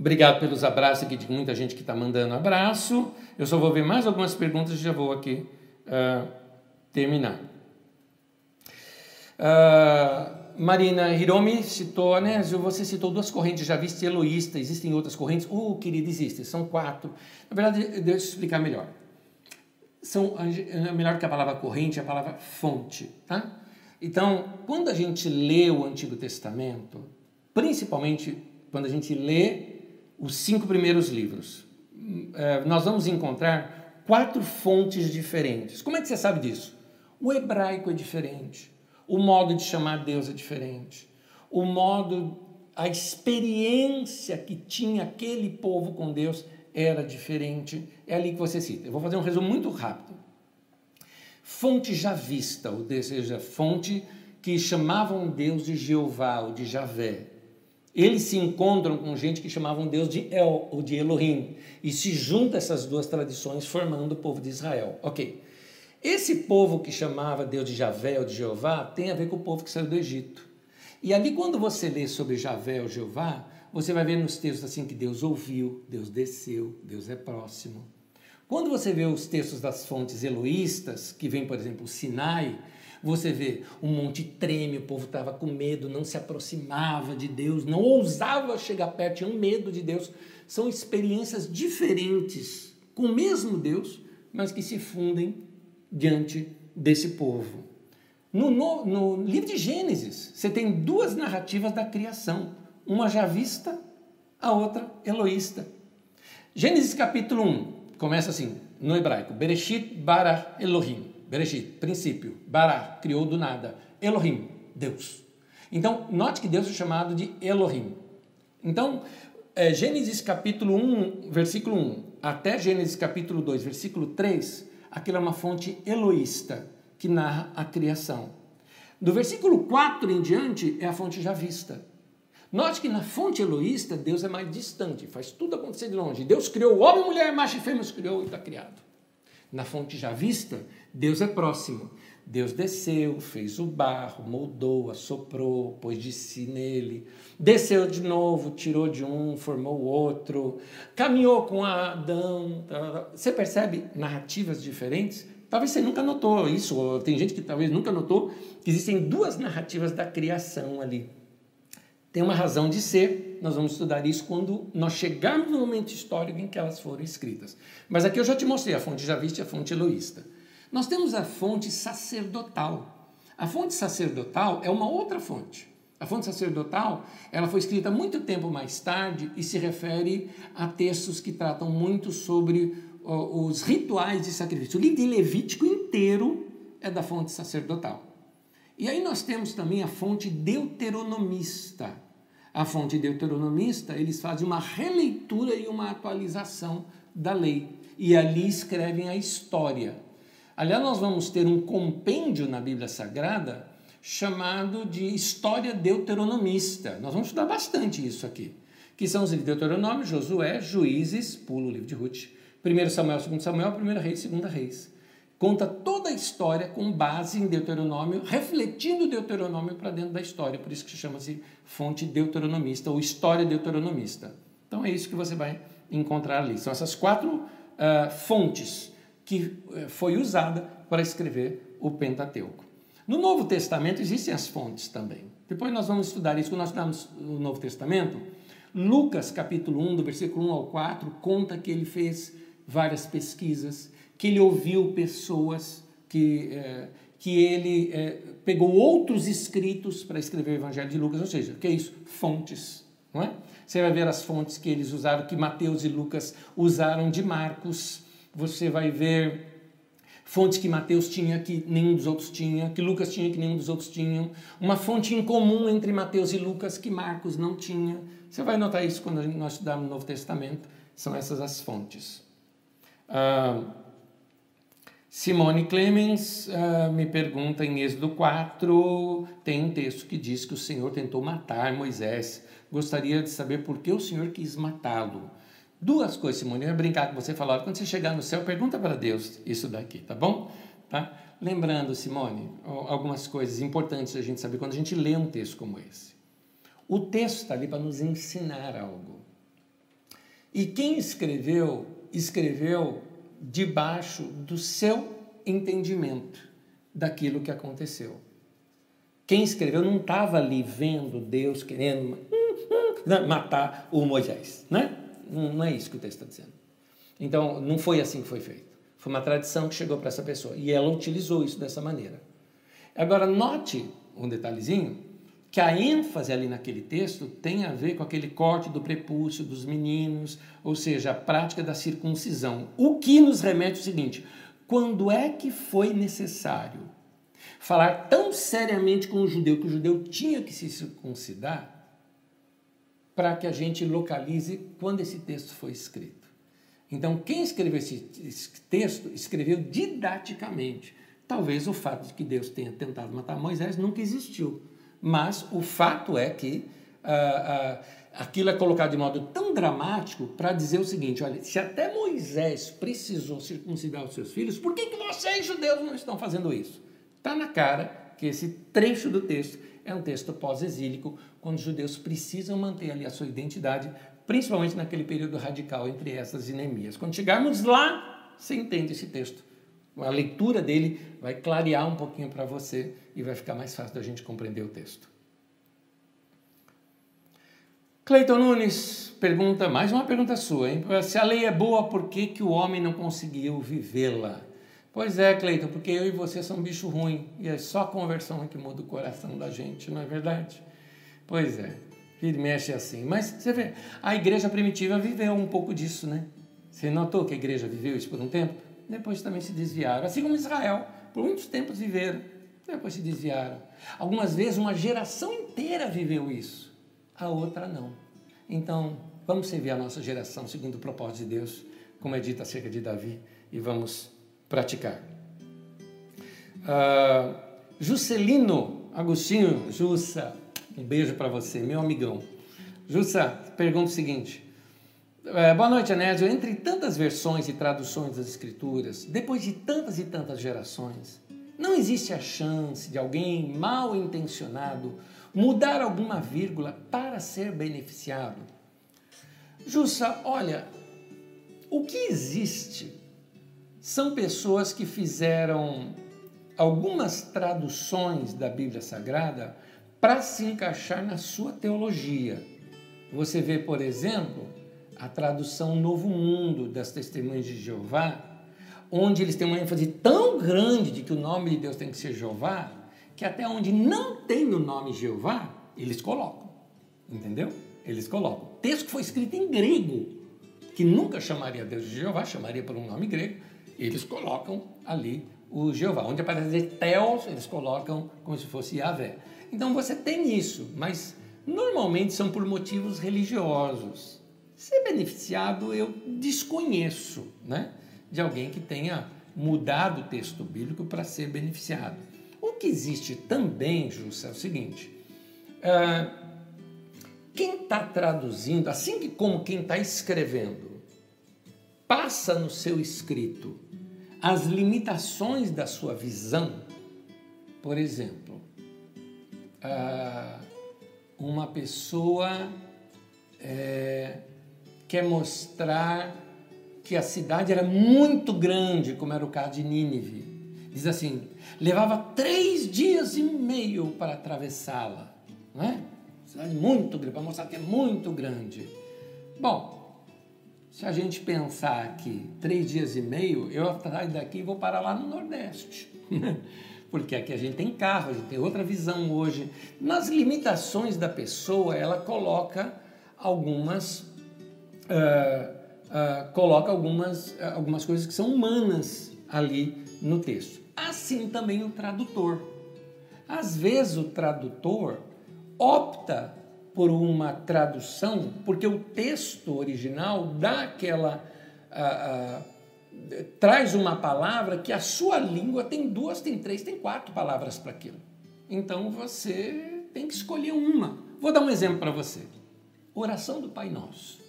Obrigado pelos abraços aqui de muita gente que está mandando abraço. Eu só vou ver mais algumas perguntas e já vou aqui uh, terminar. Uh, Marina Hiromi citou, né? Você citou duas correntes, já viste eloísta, existem outras correntes? Uh, querido, existem, são quatro. Na verdade, deixa eu explicar melhor. São, melhor que a palavra corrente, é a palavra fonte, tá? Então, quando a gente lê o Antigo Testamento, principalmente quando a gente lê os cinco primeiros livros, é, nós vamos encontrar quatro fontes diferentes. Como é que você sabe disso? O hebraico é diferente, o modo de chamar Deus é diferente, o modo, a experiência que tinha aquele povo com Deus era diferente. É ali que você cita. Eu vou fazer um resumo muito rápido. fonte já vista, ou seja, fonte que chamavam Deus de Jeová ou de Javé. Eles se encontram com gente que chamavam Deus de El ou de Elohim e se juntam essas duas tradições formando o povo de Israel. Ok. Esse povo que chamava Deus de Javé ou de Jeová tem a ver com o povo que saiu do Egito. E ali, quando você lê sobre Javé ou Jeová, você vai ver nos textos assim que Deus ouviu, Deus desceu, Deus é próximo. Quando você vê os textos das fontes eloístas, que vem, por exemplo, o Sinai, você vê um monte treme, o povo estava com medo, não se aproximava de Deus, não ousava chegar perto, tinha um medo de Deus. São experiências diferentes com o mesmo Deus, mas que se fundem diante desse povo. No, no, no, livro de Gênesis, você tem duas narrativas da criação, uma javista, a outra eloísta. Gênesis capítulo 1 começa assim, no hebraico: Bereshit bara Elohim. Bereshit, princípio. Bara, criou do nada. Elohim, Deus. Então, note que Deus é chamado de Elohim. Então, é, Gênesis capítulo 1, versículo 1, até Gênesis capítulo 2, versículo 3, aquilo é uma fonte eloísta que narra a criação. Do versículo 4 em diante é a fonte javista. Note que na fonte eloísta, Deus é mais distante, faz tudo acontecer de longe. Deus criou o homem, mulher, macho e fêmea, criou e está criado. Na fonte javista, Deus é próximo. Deus desceu, fez o barro, moldou, assoprou, pôs de si nele, desceu de novo, tirou de um, formou o outro, caminhou com Adão. Você percebe narrativas diferentes? Talvez você nunca notou isso, ou tem gente que talvez nunca notou que existem duas narrativas da criação ali. Tem uma razão de ser, nós vamos estudar isso quando nós chegarmos no momento histórico em que elas foram escritas. Mas aqui eu já te mostrei a fonte javista e a fonte eloísta. Nós temos a fonte sacerdotal. A fonte sacerdotal é uma outra fonte. A fonte sacerdotal, ela foi escrita muito tempo mais tarde e se refere a textos que tratam muito sobre os rituais de sacrifício. O livro de Levítico inteiro é da fonte sacerdotal. E aí nós temos também a fonte deuteronomista. A fonte deuteronomista, eles fazem uma releitura e uma atualização da lei. E ali escrevem a história. Aliás, nós vamos ter um compêndio na Bíblia Sagrada chamado de História Deuteronomista. Nós vamos estudar bastante isso aqui. Que são os livros de Deuteronômio, Josué, Juízes, pulo o livro de Ruth, 1 Samuel, 2 Samuel, 1 Reis, 2 Reis conta toda a história com base em Deuteronômio, refletindo Deuteronômio para dentro da história, por isso que chama-se fonte deuteronomista ou história deuteronomista. Então é isso que você vai encontrar ali. São essas quatro uh, fontes que uh, foi usada para escrever o Pentateuco. No Novo Testamento existem as fontes também. Depois nós vamos estudar isso quando nós estudamos o Novo Testamento. Lucas, capítulo 1, do versículo 1 ao 4, conta que ele fez várias pesquisas, que ele ouviu pessoas, que, é, que ele é, pegou outros escritos para escrever o Evangelho de Lucas, ou seja, que é isso? Fontes, não é? Você vai ver as fontes que eles usaram, que Mateus e Lucas usaram de Marcos, você vai ver fontes que Mateus tinha que nenhum dos outros tinha, que Lucas tinha que nenhum dos outros tinham, uma fonte em comum entre Mateus e Lucas que Marcos não tinha. Você vai notar isso quando nós estudarmos o Novo Testamento, são essas as fontes. Ah, Simone Clemens uh, me pergunta em Êxodo 4, tem um texto que diz que o Senhor tentou matar Moisés. Gostaria de saber por que o Senhor quis matá-lo. Duas coisas, Simone, eu ia brincar com você falar, quando você chegar no céu, pergunta para Deus isso daqui, tá bom? Tá? Lembrando, Simone, algumas coisas importantes a gente saber quando a gente lê um texto como esse. O texto está ali para nos ensinar algo. E quem escreveu, escreveu debaixo do seu entendimento daquilo que aconteceu. Quem escreveu não estava ali vendo Deus querendo matar o Moisés, né? Não é isso que o texto está dizendo. Então, não foi assim que foi feito. Foi uma tradição que chegou para essa pessoa e ela utilizou isso dessa maneira. Agora, note um detalhezinho que a ênfase ali naquele texto tem a ver com aquele corte do prepúcio dos meninos, ou seja, a prática da circuncisão. O que nos remete ao seguinte: quando é que foi necessário falar tão seriamente com o judeu que o judeu tinha que se circuncidar para que a gente localize quando esse texto foi escrito? Então, quem escreveu esse texto escreveu didaticamente Talvez o fato de que Deus tenha tentado matar Moisés nunca existiu. Mas o fato é que ah, ah, aquilo é colocado de modo tão dramático para dizer o seguinte: olha, se até Moisés precisou circuncidar os seus filhos, por que, que vocês, judeus, não estão fazendo isso? Está na cara que esse trecho do texto é um texto pós-exílico, quando os judeus precisam manter ali a sua identidade, principalmente naquele período radical entre essas e Neemias. Quando chegarmos lá, você entende esse texto. A leitura dele vai clarear um pouquinho para você e vai ficar mais fácil da gente compreender o texto. Cleiton Nunes pergunta, mais uma pergunta sua, hein? Se a lei é boa, por que, que o homem não conseguiu vivê-la? Pois é, Cleiton, porque eu e você são bicho ruim e é só a conversão que muda o coração da gente, não é verdade? Pois é, vira e mexe assim. Mas você vê, a igreja primitiva viveu um pouco disso, né? Você notou que a igreja viveu isso por um tempo? Depois também se desviaram. Assim como Israel, por muitos tempos viveram, depois se desviaram. Algumas vezes uma geração inteira viveu isso, a outra não. Então, vamos servir a nossa geração segundo o propósito de Deus, como é dito acerca de Davi, e vamos praticar. Uh, Juscelino Agostinho, Jussa, um beijo para você, meu amigão. Jussa, pergunta o seguinte. É, boa noite, Anésio. Entre tantas versões e traduções das Escrituras, depois de tantas e tantas gerações, não existe a chance de alguém mal intencionado mudar alguma vírgula para ser beneficiado? Jussa, olha, o que existe são pessoas que fizeram algumas traduções da Bíblia Sagrada para se encaixar na sua teologia. Você vê, por exemplo, a tradução Novo Mundo das Testemunhas de Jeová, onde eles têm uma ênfase tão grande de que o nome de Deus tem que ser Jeová, que até onde não tem o nome Jeová, eles colocam. Entendeu? Eles colocam. O texto que foi escrito em grego, que nunca chamaria Deus de Jeová, chamaria por um nome grego, eles colocam ali o Jeová. Onde aparece Theos, eles colocam como se fosse Yahvé. Então você tem isso, mas normalmente são por motivos religiosos. Ser beneficiado eu desconheço, né? De alguém que tenha mudado o texto bíblico para ser beneficiado. O que existe também, Jussa, é o seguinte: uh, quem está traduzindo, assim que como quem está escrevendo, passa no seu escrito as limitações da sua visão, por exemplo, uh, uma pessoa é, quer mostrar que a cidade era muito grande, como era o caso de Nínive. Diz assim: levava três dias e meio para atravessá-la. Não é? Cidade muito grande, para mostrar que é muito grande. Bom, se a gente pensar aqui três dias e meio, eu saio daqui e vou parar lá no Nordeste. Porque aqui a gente tem carro, a gente tem outra visão hoje. Nas limitações da pessoa, ela coloca algumas. Uh, uh, coloca algumas, uh, algumas coisas que são humanas ali no texto. Assim também o tradutor. Às vezes o tradutor opta por uma tradução porque o texto original dá aquela traz uma palavra que a sua língua tem duas, tem três, tem quatro palavras para aquilo. Então você tem que escolher uma. Vou dar um exemplo para você. Oração do Pai Nosso.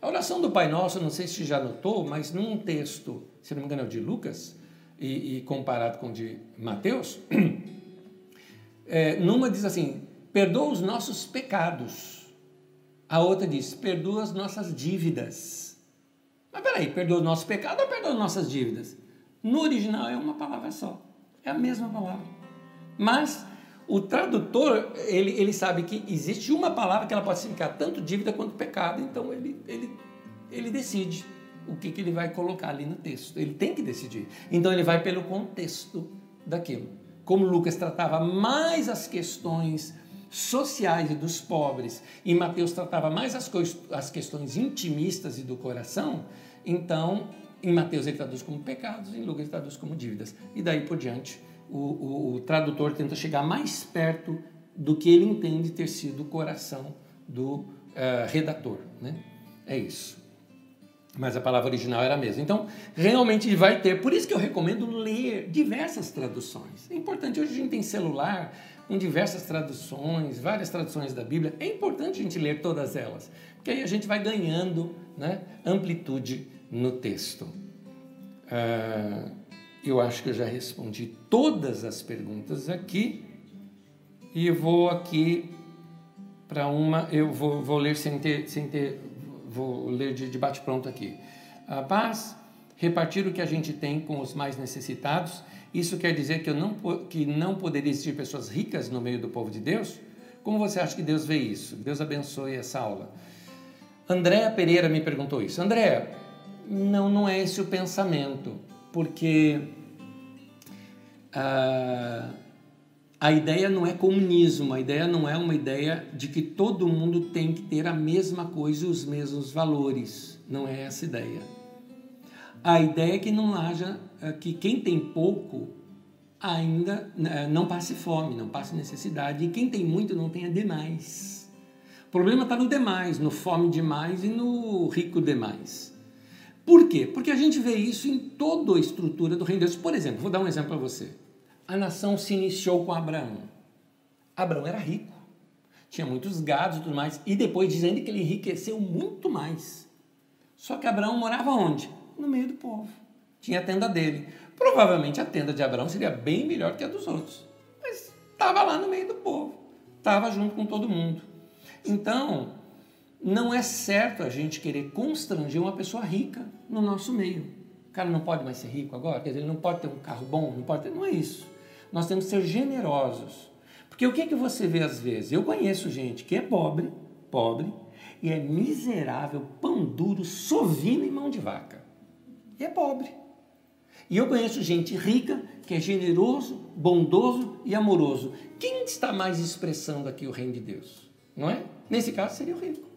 A oração do Pai Nosso, não sei se já notou, mas num texto, se não me engano é de Lucas, e, e comparado com o de Mateus, é, numa diz assim: perdoa os nossos pecados. A outra diz: perdoa as nossas dívidas. Mas peraí, perdoa o nosso pecado ou perdoa as nossas dívidas? No original é uma palavra só. É a mesma palavra. Mas o tradutor, ele, ele sabe que existe uma palavra que ela pode significar tanto dívida quanto pecado, então ele, ele, ele decide o que, que ele vai colocar ali no texto. Ele tem que decidir. Então ele vai pelo contexto daquilo. Como Lucas tratava mais as questões sociais e dos pobres, e Mateus tratava mais as, as questões intimistas e do coração, então em Mateus ele traduz como pecados, em Lucas ele traduz como dívidas. E daí por diante, o, o, o tradutor tenta chegar mais perto do que ele entende ter sido o coração do uh, redator. Né? É isso. mas a palavra original era a mesma. Então, realmente vai ter. Por isso que eu recomendo ler diversas traduções. É importante, hoje a gente tem celular com diversas traduções, várias traduções da Bíblia. É importante a gente ler todas elas, porque aí a gente vai ganhando né, amplitude no texto. Uh, eu acho que eu já respondi todas as perguntas aqui e vou aqui para uma, eu vou, vou ler sem ter, sem ter vou ler de, de bate-pronto aqui. A paz, repartir o que a gente tem com os mais necessitados. Isso quer dizer que, eu não, que não poderia existir pessoas ricas no meio do povo de Deus? Como você acha que Deus vê isso? Deus abençoe essa aula. Andréa Pereira me perguntou isso. Andréa, não, não é esse o pensamento, porque ah, a ideia não é comunismo, a ideia não é uma ideia de que todo mundo tem que ter a mesma coisa e os mesmos valores. Não é essa ideia. A ideia é que não haja, é que quem tem pouco ainda né, não passe fome, não passe necessidade, e quem tem muito não tenha demais. O problema está no demais, no fome demais e no rico demais. Por quê? Porque a gente vê isso em toda a estrutura do reino de Deus. Por exemplo, vou dar um exemplo para você a nação se iniciou com Abraão. Abraão era rico, tinha muitos gados e tudo mais, e depois dizendo que ele enriqueceu muito mais. Só que Abraão morava onde? No meio do povo. Tinha a tenda dele. Provavelmente a tenda de Abraão seria bem melhor que a dos outros, mas estava lá no meio do povo, estava junto com todo mundo. Então, não é certo a gente querer constranger uma pessoa rica no nosso meio. O cara não pode mais ser rico agora, quer dizer, ele não pode ter um carro bom, não pode ter, não é isso nós temos que ser generosos. Porque o que, é que você vê às vezes? Eu conheço gente que é pobre, pobre, e é miserável, pão duro, sovino e mão de vaca. E é pobre. E eu conheço gente rica que é generoso, bondoso e amoroso. Quem está mais expressando aqui o reino de Deus? Não é? Nesse caso seria o rico.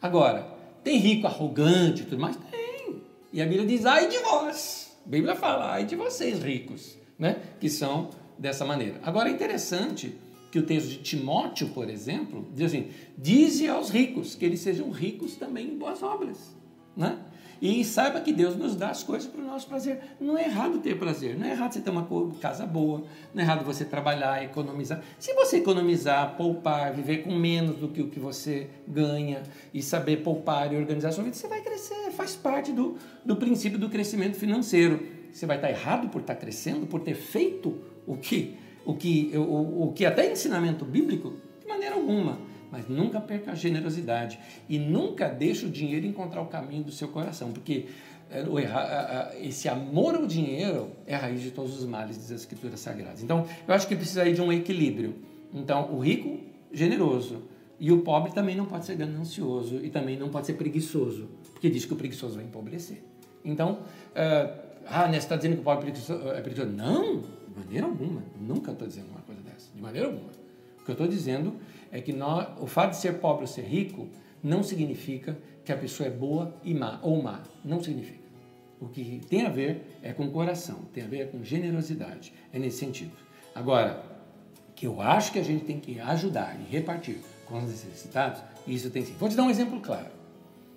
Agora, tem rico arrogante e tudo mais? Tem. E a Bíblia diz: ai de vós. A Bíblia fala: ai de vocês ricos, né? Que são dessa maneira. Agora é interessante que o texto de Timóteo, por exemplo, diz assim: dize aos ricos que eles sejam ricos também em boas obras, né? E saiba que Deus nos dá as coisas para o nosso prazer. Não é errado ter prazer, não é errado você ter uma casa boa, não é errado você trabalhar, economizar. Se você economizar, poupar, viver com menos do que o que você ganha e saber poupar e organizar a sua vida, você vai crescer, faz parte do, do princípio do crescimento financeiro. Você vai estar errado por estar crescendo, por ter feito o que, o que, o, o que até ensinamento bíblico, de maneira alguma. Mas nunca perca a generosidade e nunca deixe o dinheiro encontrar o caminho do seu coração, porque eh, esse amor ao dinheiro é a raiz de todos os males, diz as escrituras sagradas. Então, eu acho que precisa aí de um equilíbrio. Então, o rico, generoso, e o pobre também não pode ser ganancioso e também não pode ser preguiçoso, porque diz que o preguiçoso vai empobrecer. Então, uh, ah, né, você está dizendo que o pobre é preguiçoso? Não, de maneira alguma. Nunca estou dizendo uma coisa dessa. De maneira alguma. O que eu estou dizendo é que nós, o fato de ser pobre ou ser rico não significa que a pessoa é boa e má, ou má. Não significa. O que tem a ver é com coração, tem a ver com generosidade. É nesse sentido. Agora, que eu acho que a gente tem que ajudar e repartir com os necessitados, isso tem sim. Vou te dar um exemplo claro.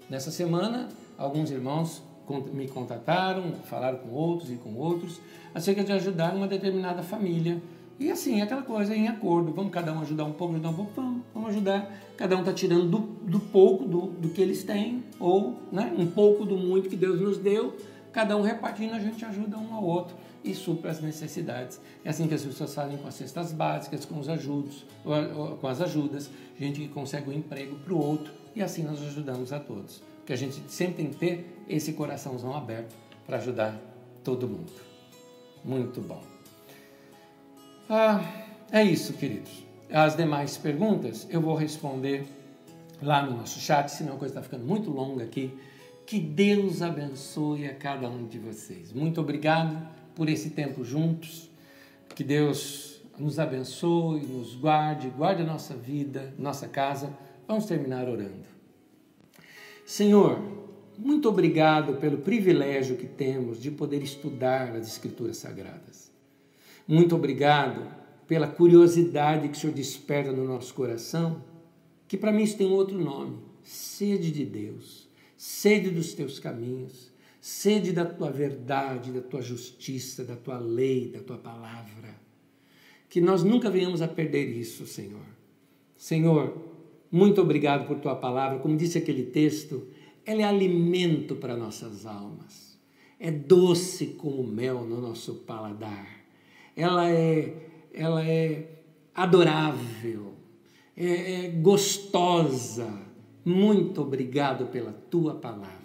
Nessa semana, alguns irmãos me contataram, falaram com outros e com outros, acerca de ajudar uma determinada família. E assim, aquela coisa em acordo, vamos cada um ajudar um pouco, ajudar um pouco, vamos, vamos ajudar. Cada um está tirando do, do pouco do, do que eles têm, ou né, um pouco do muito que Deus nos deu, cada um repartindo, a gente ajuda um ao outro e supra as necessidades. É assim que as pessoas fazem com as cestas básicas, com os ajudos, com as ajudas, gente que consegue um emprego para o outro, e assim nós ajudamos a todos que a gente sempre tem que ter esse coraçãozão aberto para ajudar todo mundo. Muito bom. Ah, é isso, queridos. As demais perguntas eu vou responder lá no nosso chat, senão a coisa está ficando muito longa aqui. Que Deus abençoe a cada um de vocês. Muito obrigado por esse tempo juntos. Que Deus nos abençoe, nos guarde, guarde a nossa vida, nossa casa. Vamos terminar orando. Senhor, muito obrigado pelo privilégio que temos de poder estudar as Escrituras Sagradas. Muito obrigado pela curiosidade que o Senhor desperta no nosso coração, que para mim isso tem outro nome: sede de Deus, sede dos teus caminhos, sede da tua verdade, da tua justiça, da tua lei, da tua palavra. Que nós nunca venhamos a perder isso, Senhor. Senhor, muito obrigado por tua palavra. Como disse aquele texto, ela é alimento para nossas almas. É doce como mel no nosso paladar. Ela é, ela é adorável, é, é gostosa. Muito obrigado pela tua palavra.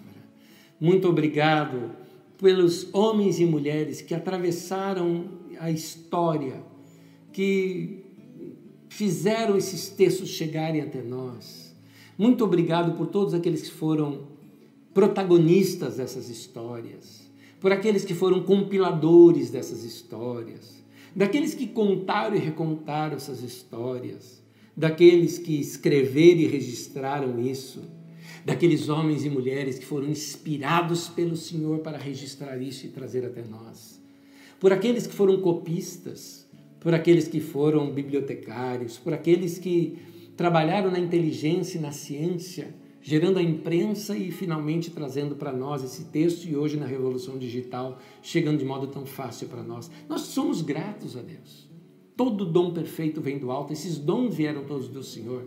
Muito obrigado pelos homens e mulheres que atravessaram a história, que fizeram esses textos chegarem até nós. Muito obrigado por todos aqueles que foram protagonistas dessas histórias, por aqueles que foram compiladores dessas histórias, daqueles que contaram e recontaram essas histórias, daqueles que escreveram e registraram isso, daqueles homens e mulheres que foram inspirados pelo Senhor para registrar isso e trazer até nós, por aqueles que foram copistas, por aqueles que foram bibliotecários, por aqueles que trabalharam na inteligência e na ciência, gerando a imprensa e finalmente trazendo para nós esse texto e hoje na revolução digital, chegando de modo tão fácil para nós. Nós somos gratos a Deus. Todo dom perfeito vem do alto, esses dons vieram todos do Senhor.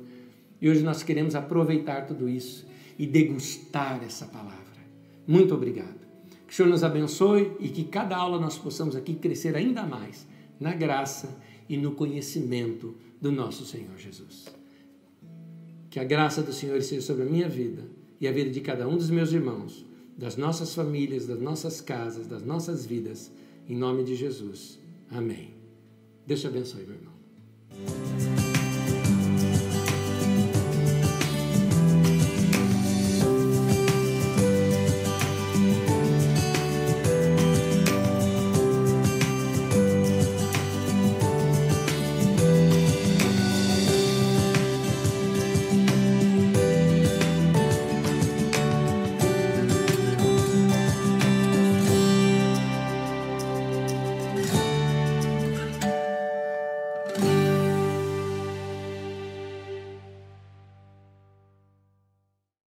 E hoje nós queremos aproveitar tudo isso e degustar essa palavra. Muito obrigado. Que o Senhor nos abençoe e que cada aula nós possamos aqui crescer ainda mais na graça e no conhecimento do nosso Senhor Jesus. Que a graça do Senhor seja sobre a minha vida e a vida de cada um dos meus irmãos, das nossas famílias, das nossas casas, das nossas vidas, em nome de Jesus. Amém. Deus te abençoe, meu irmão.